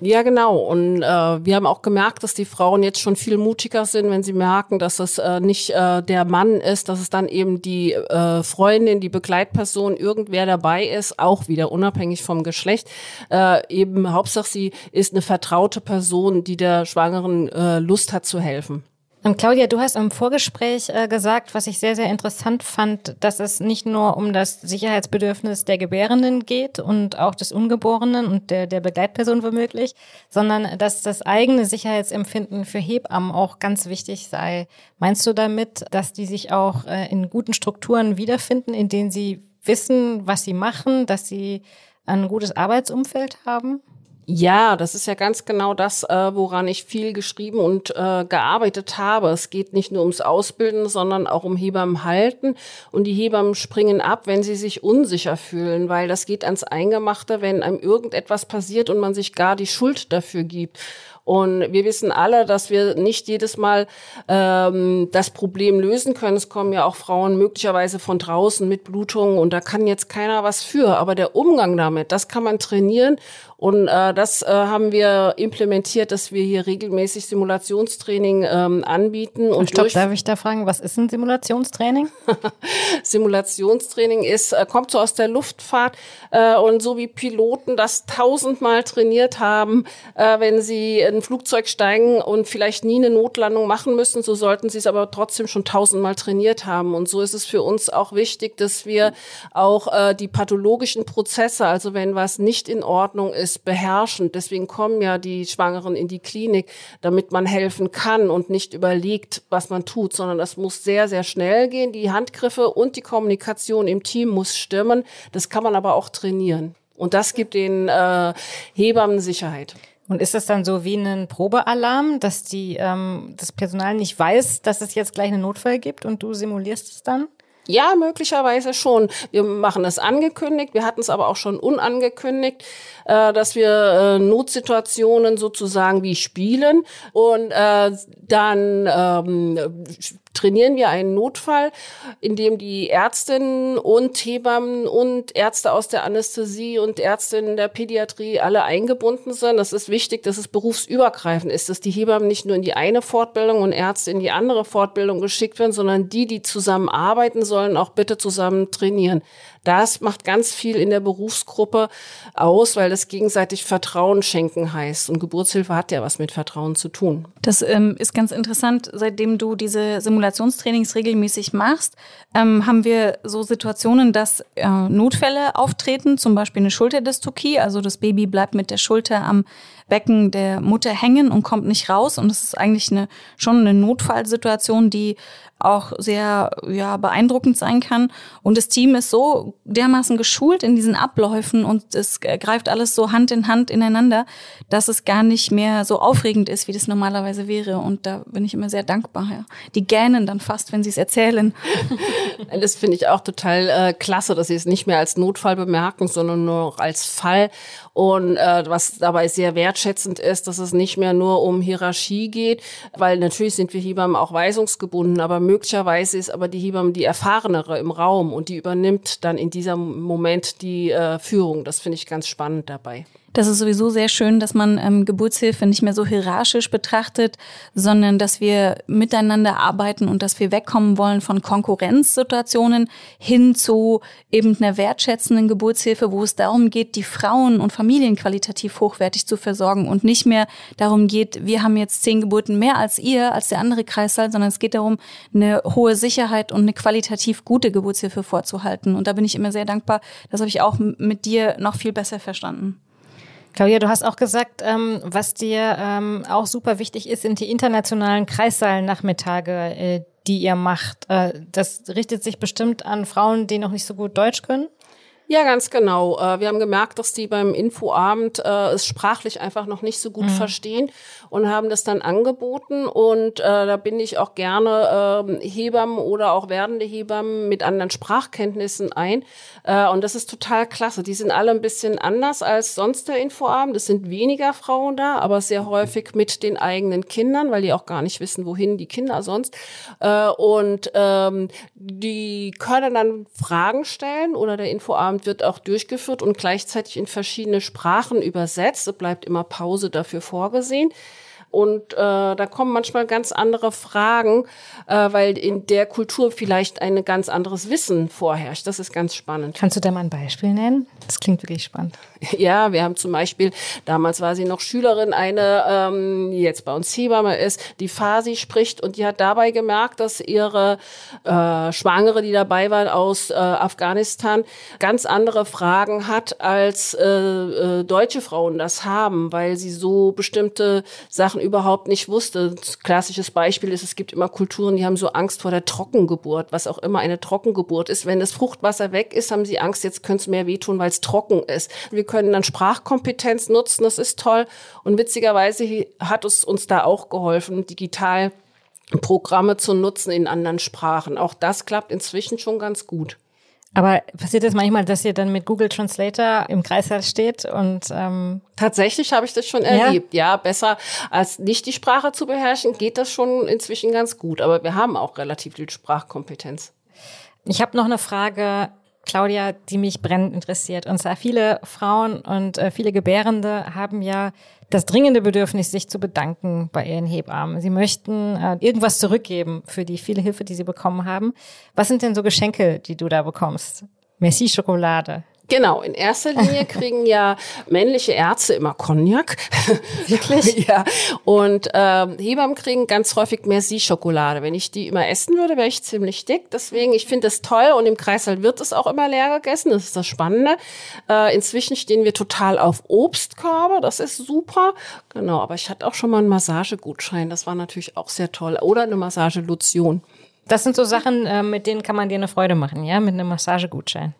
Ja, genau. Und äh, wir haben auch gemerkt, dass die Frauen jetzt schon viel mutiger sind, wenn sie merken, dass es äh, nicht äh, der Mann ist, dass es dann eben die äh, Freundin, die Begleitperson, irgendwer dabei ist, auch wieder unabhängig vom Geschlecht. Äh, eben Hauptsache, sie ist eine vertraute Person, die der Schwangeren äh, Lust hat zu helfen. Und Claudia, du hast im Vorgespräch äh, gesagt, was ich sehr, sehr interessant fand, dass es nicht nur um das Sicherheitsbedürfnis der Gebärenden geht und auch des Ungeborenen und der, der Begleitperson womöglich, sondern dass das eigene Sicherheitsempfinden für Hebammen auch ganz wichtig sei. Meinst du damit, dass die sich auch äh, in guten Strukturen wiederfinden, in denen sie wissen, was sie machen, dass sie ein gutes Arbeitsumfeld haben? Ja, das ist ja ganz genau das, äh, woran ich viel geschrieben und äh, gearbeitet habe. Es geht nicht nur ums Ausbilden, sondern auch um Hebammen halten. Und die Hebammen springen ab, wenn sie sich unsicher fühlen, weil das geht ans Eingemachte, wenn einem irgendetwas passiert und man sich gar die Schuld dafür gibt. Und wir wissen alle, dass wir nicht jedes Mal ähm, das Problem lösen können. Es kommen ja auch Frauen möglicherweise von draußen mit Blutungen und da kann jetzt keiner was für. Aber der Umgang damit, das kann man trainieren und äh, das äh, haben wir implementiert, dass wir hier regelmäßig Simulationstraining ähm, anbieten. Und Stopp, darf ich da fragen, was ist ein Simulationstraining? Simulationstraining ist, äh, kommt so aus der Luftfahrt äh, und so wie Piloten das tausendmal trainiert haben, äh, wenn sie in ein Flugzeug steigen und vielleicht nie eine Notlandung machen müssen, so sollten sie es aber trotzdem schon tausendmal trainiert haben. Und so ist es für uns auch wichtig, dass wir auch äh, die pathologischen Prozesse, also wenn was nicht in Ordnung ist, ist beherrschend. Deswegen kommen ja die Schwangeren in die Klinik, damit man helfen kann und nicht überlegt, was man tut, sondern das muss sehr, sehr schnell gehen. Die Handgriffe und die Kommunikation im Team muss stimmen. Das kann man aber auch trainieren. Und das gibt den äh, Hebammen Sicherheit. Und ist das dann so wie ein Probealarm, dass die ähm, das Personal nicht weiß, dass es jetzt gleich einen Notfall gibt und du simulierst es dann? Ja, möglicherweise schon. Wir machen es angekündigt, wir hatten es aber auch schon unangekündigt, äh, dass wir äh, Notsituationen sozusagen wie spielen und äh, dann ähm, trainieren wir einen Notfall, in dem die Ärztinnen und Hebammen und Ärzte aus der Anästhesie und Ärztinnen der Pädiatrie alle eingebunden sind. Das ist wichtig, dass es berufsübergreifend ist, dass die Hebammen nicht nur in die eine Fortbildung und Ärzte in die andere Fortbildung geschickt werden, sondern die, die zusammen arbeiten sollen, auch bitte zusammen trainieren. Das macht ganz viel in der Berufsgruppe aus, weil das gegenseitig Vertrauen schenken heißt. Und Geburtshilfe hat ja was mit Vertrauen zu tun. Das ähm, ist ganz interessant. Seitdem du diese Simulationstrainings regelmäßig machst, ähm, haben wir so Situationen, dass äh, Notfälle auftreten, zum Beispiel eine Schulterdystokie, also das Baby bleibt mit der Schulter am Becken der Mutter hängen und kommt nicht raus. Und das ist eigentlich eine, schon eine Notfallsituation, die auch sehr ja, beeindruckend sein kann. Und das Team ist so dermaßen geschult in diesen Abläufen und es greift alles so Hand in Hand ineinander, dass es gar nicht mehr so aufregend ist, wie das normalerweise wäre. Und da bin ich immer sehr dankbar. Ja. Die gähnen dann fast, wenn sie es erzählen. Das finde ich auch total äh, klasse, dass sie es nicht mehr als Notfall bemerken, sondern nur als Fall. Und äh, was dabei sehr wertschätzend ist, dass es nicht mehr nur um Hierarchie geht, weil natürlich sind wir Hebammen auch weisungsgebunden, aber möglicherweise ist aber die Hebamme die erfahrenere im Raum und die übernimmt dann in diesem Moment die äh, Führung. Das finde ich ganz spannend dabei. Das ist sowieso sehr schön, dass man ähm, Geburtshilfe nicht mehr so hierarchisch betrachtet, sondern dass wir miteinander arbeiten und dass wir wegkommen wollen von Konkurrenzsituationen hin zu eben einer wertschätzenden Geburtshilfe, wo es darum geht, die Frauen und Familien qualitativ hochwertig zu versorgen und nicht mehr darum geht, wir haben jetzt zehn Geburten mehr als ihr, als der andere Kreissaal, sondern es geht darum, eine hohe Sicherheit und eine qualitativ gute Geburtshilfe vorzuhalten. Und da bin ich immer sehr dankbar. Das habe ich auch mit dir noch viel besser verstanden. Claudia, du hast auch gesagt, ähm, was dir ähm, auch super wichtig ist, sind die internationalen Kreissaalnachmittage, äh, die ihr macht. Äh, das richtet sich bestimmt an Frauen, die noch nicht so gut Deutsch können. Ja, ganz genau. Äh, wir haben gemerkt, dass die beim Infoabend äh, es sprachlich einfach noch nicht so gut mhm. verstehen und haben das dann angeboten. Und äh, da bin ich auch gerne äh, Hebammen oder auch werdende Hebammen mit anderen Sprachkenntnissen ein. Äh, und das ist total klasse. Die sind alle ein bisschen anders als sonst der Infoabend. Es sind weniger Frauen da, aber sehr häufig mit den eigenen Kindern, weil die auch gar nicht wissen, wohin die Kinder sonst. Äh, und ähm, die können dann Fragen stellen oder der Infoabend wird auch durchgeführt und gleichzeitig in verschiedene Sprachen übersetzt. Es bleibt immer Pause dafür vorgesehen. Und äh, da kommen manchmal ganz andere Fragen, äh, weil in der Kultur vielleicht ein ganz anderes Wissen vorherrscht. Das ist ganz spannend. Kannst du da mal ein Beispiel nennen? Das klingt wirklich spannend. Ja, wir haben zum Beispiel, damals war sie noch Schülerin, eine, ähm, die jetzt bei uns Hebamme ist, die Farsi spricht und die hat dabei gemerkt, dass ihre äh, Schwangere, die dabei war aus äh, Afghanistan, ganz andere Fragen hat, als äh, äh, deutsche Frauen das haben, weil sie so bestimmte Sachen überhaupt nicht wusste. Klassisches Beispiel ist, es gibt immer Kulturen, die haben so Angst vor der Trockengeburt, was auch immer eine Trockengeburt ist. Wenn das Fruchtwasser weg ist, haben sie Angst, jetzt könnte es mehr wehtun, weil es trocken ist. Wir können dann Sprachkompetenz nutzen, das ist toll. Und witzigerweise hat es uns da auch geholfen, digital Programme zu nutzen in anderen Sprachen. Auch das klappt inzwischen schon ganz gut. Aber passiert es das manchmal, dass ihr dann mit Google Translator im Kreißsaal steht und ähm tatsächlich habe ich das schon erlebt. Ja? ja, besser als nicht die Sprache zu beherrschen, geht das schon inzwischen ganz gut. Aber wir haben auch relativ viel Sprachkompetenz. Ich habe noch eine Frage Claudia, die mich brennend interessiert. Und zwar viele Frauen und äh, viele Gebärende haben ja das dringende Bedürfnis, sich zu bedanken bei ihren Hebammen. Sie möchten äh, irgendwas zurückgeben für die viele Hilfe, die sie bekommen haben. Was sind denn so Geschenke, die du da bekommst? Merci Schokolade. Genau, in erster Linie kriegen ja männliche Ärzte immer Cognac. Wirklich? ja. Und ähm, Hebammen kriegen ganz häufig Merci-Schokolade. Wenn ich die immer essen würde, wäre ich ziemlich dick. Deswegen, ich finde das toll und im Kreißsaal wird es auch immer leer gegessen. Das ist das Spannende. Äh, inzwischen stehen wir total auf Obstkörbe. Das ist super. Genau, aber ich hatte auch schon mal einen Massagegutschein. Das war natürlich auch sehr toll. Oder eine Massagelotion. Das sind so Sachen, äh, mit denen kann man dir eine Freude machen, ja, mit einem Massagegutschein.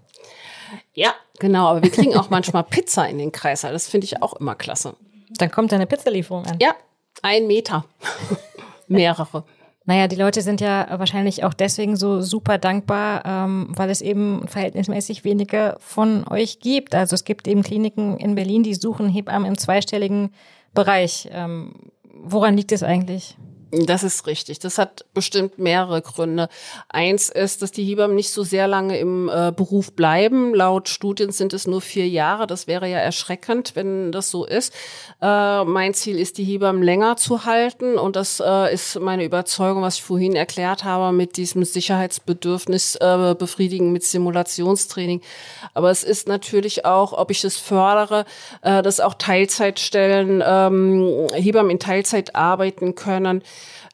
Ja, genau. Aber wir kriegen auch manchmal Pizza in den Kreißsaal. Das finde ich auch immer klasse. Dann kommt eine Pizzalieferung an. Ja, ein Meter. Mehrere. Naja, die Leute sind ja wahrscheinlich auch deswegen so super dankbar, ähm, weil es eben verhältnismäßig wenige von euch gibt. Also es gibt eben Kliniken in Berlin, die suchen Hebammen im zweistelligen Bereich. Ähm, woran liegt es eigentlich? Das ist richtig. Das hat bestimmt mehrere Gründe. Eins ist, dass die Hebammen nicht so sehr lange im äh, Beruf bleiben. Laut Studien sind es nur vier Jahre. Das wäre ja erschreckend, wenn das so ist. Äh, mein Ziel ist, die Hebammen länger zu halten. Und das äh, ist meine Überzeugung, was ich vorhin erklärt habe, mit diesem Sicherheitsbedürfnis äh, befriedigen mit Simulationstraining. Aber es ist natürlich auch, ob ich es fördere, äh, dass auch Teilzeitstellen, ähm, Hebammen in Teilzeit arbeiten können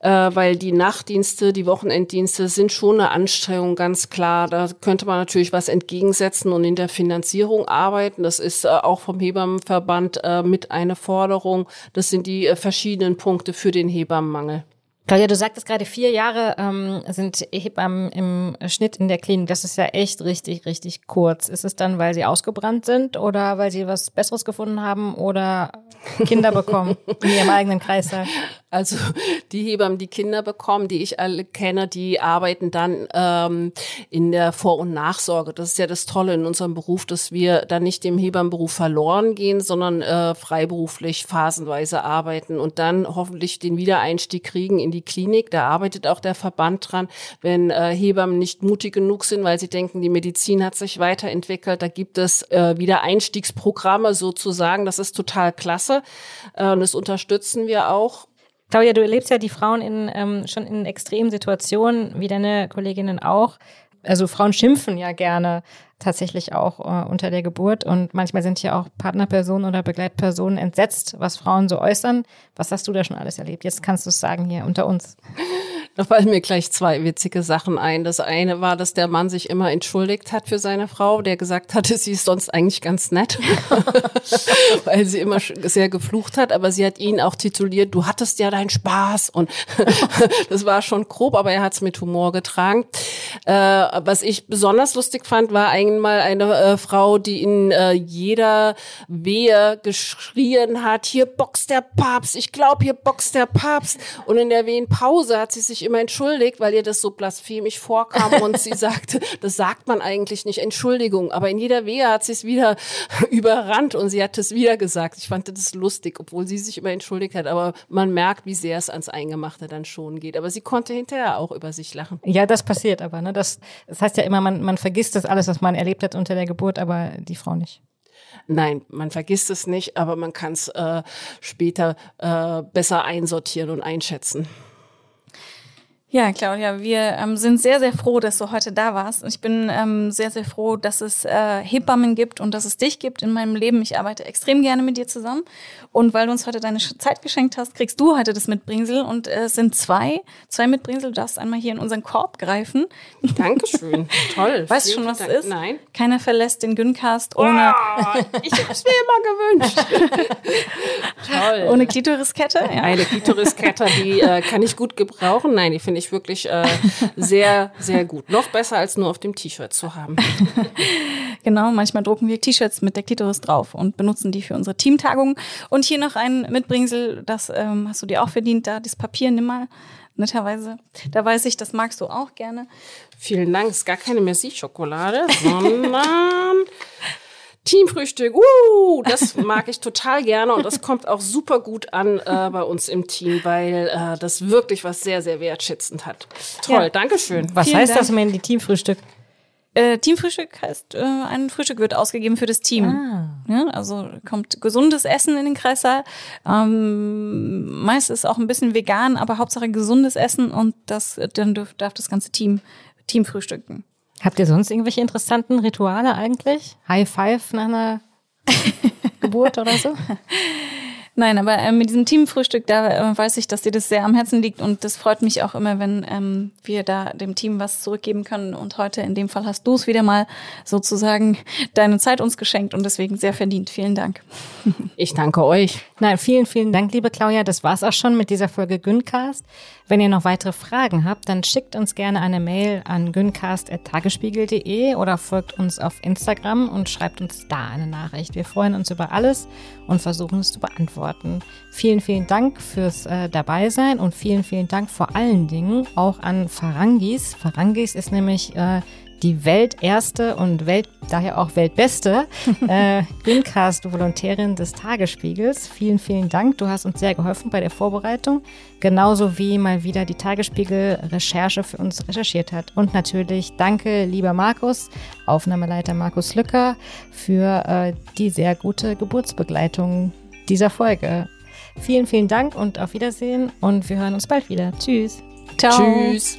äh, weil die Nachtdienste, die Wochenenddienste sind schon eine Anstrengung, ganz klar. Da könnte man natürlich was entgegensetzen und in der Finanzierung arbeiten. Das ist äh, auch vom Hebammenverband äh, mit eine Forderung. Das sind die äh, verschiedenen Punkte für den Hebammenmangel. Claudia, du sagtest gerade, vier Jahre ähm, sind Hebammen im Schnitt in der Klinik. Das ist ja echt richtig, richtig kurz. Ist es dann, weil sie ausgebrannt sind oder weil sie was Besseres gefunden haben oder Kinder bekommen in ihrem eigenen Kreislauf? Also die Hebammen, die Kinder bekommen, die ich alle kenne, die arbeiten dann ähm, in der Vor- und Nachsorge. Das ist ja das Tolle in unserem Beruf, dass wir dann nicht dem Hebammenberuf verloren gehen, sondern äh, freiberuflich phasenweise arbeiten und dann hoffentlich den Wiedereinstieg kriegen in die Klinik. Da arbeitet auch der Verband dran. Wenn äh, Hebammen nicht mutig genug sind, weil sie denken, die Medizin hat sich weiterentwickelt, da gibt es äh, Wiedereinstiegsprogramme sozusagen. Das ist total klasse äh, und das unterstützen wir auch. Claudia, du erlebst ja die Frauen in, ähm, schon in extremen Situationen, wie deine Kolleginnen auch. Also Frauen schimpfen ja gerne tatsächlich auch äh, unter der Geburt und manchmal sind ja auch Partnerpersonen oder Begleitpersonen entsetzt, was Frauen so äußern. Was hast du da schon alles erlebt? Jetzt kannst du es sagen hier unter uns. Da fallen mir gleich zwei witzige Sachen ein. Das eine war, dass der Mann sich immer entschuldigt hat für seine Frau, der gesagt hatte, sie ist sonst eigentlich ganz nett, weil sie immer sehr geflucht hat, aber sie hat ihn auch tituliert, du hattest ja deinen Spaß und das war schon grob, aber er hat es mit Humor getragen. Äh, was ich besonders lustig fand, war einmal eine äh, Frau, die in äh, jeder Wehe geschrien hat, hier boxt der Papst, ich glaube, hier boxt der Papst und in der Wehenpause hat sie sich immer entschuldigt, weil ihr das so blasphemisch vorkam und sie sagte, das sagt man eigentlich nicht, Entschuldigung. Aber in jeder Wehe hat sie es wieder überrannt und sie hat es wieder gesagt. Ich fand das lustig, obwohl sie sich immer entschuldigt hat. Aber man merkt, wie sehr es ans Eingemachte dann schon geht. Aber sie konnte hinterher auch über sich lachen. Ja, das passiert aber. Ne? Das, das heißt ja immer, man, man vergisst das alles, was man erlebt hat unter der Geburt, aber die Frau nicht. Nein, man vergisst es nicht, aber man kann es äh, später äh, besser einsortieren und einschätzen. Ja, Claudia, wir ähm, sind sehr, sehr froh, dass du heute da warst. Ich bin ähm, sehr, sehr froh, dass es äh, Hebammen gibt und dass es dich gibt in meinem Leben. Ich arbeite extrem gerne mit dir zusammen. Und weil du uns heute deine Zeit geschenkt hast, kriegst du heute das Mitbringsel. Und äh, es sind zwei, zwei Mitbringsel. Du darfst einmal hier in unseren Korb greifen. Dankeschön. Toll. Weißt du schon, was Dank. es ist? Nein. Keiner verlässt den Gyncast ohne, Oh, ich hab's mir immer gewünscht. Toll. ohne Klitoriskette. Ja. Eine Klitoriskette, die äh, kann ich gut gebrauchen. Nein, die finde ich wirklich äh, sehr, sehr gut. Noch besser als nur auf dem T-Shirt zu haben. Genau, manchmal drucken wir T-Shirts mit der Klitoris drauf und benutzen die für unsere Teamtagungen. Und hier noch ein Mitbringsel, das ähm, hast du dir auch verdient, da das Papier nimm mal, netterweise. Da weiß ich, das magst du auch gerne. Vielen Dank. Es ist gar keine Merci-Schokolade, sondern Teamfrühstück. Uh, das mag ich total gerne und das kommt auch super gut an äh, bei uns im Team, weil äh, das wirklich was sehr, sehr wertschätzend hat. Toll, Ja. Dankeschön. Was Vielen heißt Dank. das, wenn die Teamfrühstück? Äh, Teamfrühstück heißt, äh, ein Frühstück wird ausgegeben für das Team. Ja, also kommt gesundes Essen in den Kreissaal. Ähm, meist ist auch ein bisschen vegan, aber Hauptsache gesundes Essen und das dann darf das ganze Team Team frühstücken. Habt ihr sonst irgendwelche interessanten Rituale eigentlich? High Five nach einer Geburt oder so? Nein, aber äh, mit diesem Teamfrühstück, da äh, weiß ich, dass dir das sehr am Herzen liegt und das freut mich auch immer, wenn ähm, wir da dem Team was zurückgeben können. Und heute in dem Fall hast du es wieder mal sozusagen deine Zeit uns geschenkt und deswegen sehr verdient. Vielen Dank. Ich danke euch. Nein, vielen, vielen Dank, liebe Claudia. Das war's auch schon mit dieser Folge Güncast. Wenn ihr noch weitere Fragen habt, dann schickt uns gerne eine Mail an güncast.tagesspiegel.de oder folgt uns auf Instagram und schreibt uns da eine Nachricht. Wir freuen uns über alles und versuchen es zu beantworten. Vielen, vielen Dank fürs äh, Dabeisein und vielen, vielen Dank vor allen Dingen auch an Farangis. Farangis ist nämlich äh, die welterste und Welt, daher auch weltbeste äh, Greencast-Volontärin des Tagesspiegels. Vielen, vielen Dank. Du hast uns sehr geholfen bei der Vorbereitung, genauso wie mal wieder die Tagesspiegel-Recherche für uns recherchiert hat. Und natürlich danke, lieber Markus, Aufnahmeleiter Markus Lücker, für äh, die sehr gute Geburtsbegleitung dieser Folge. Vielen, vielen Dank und auf Wiedersehen und wir hören uns bald wieder. Tschüss. Ciao. Tschüss.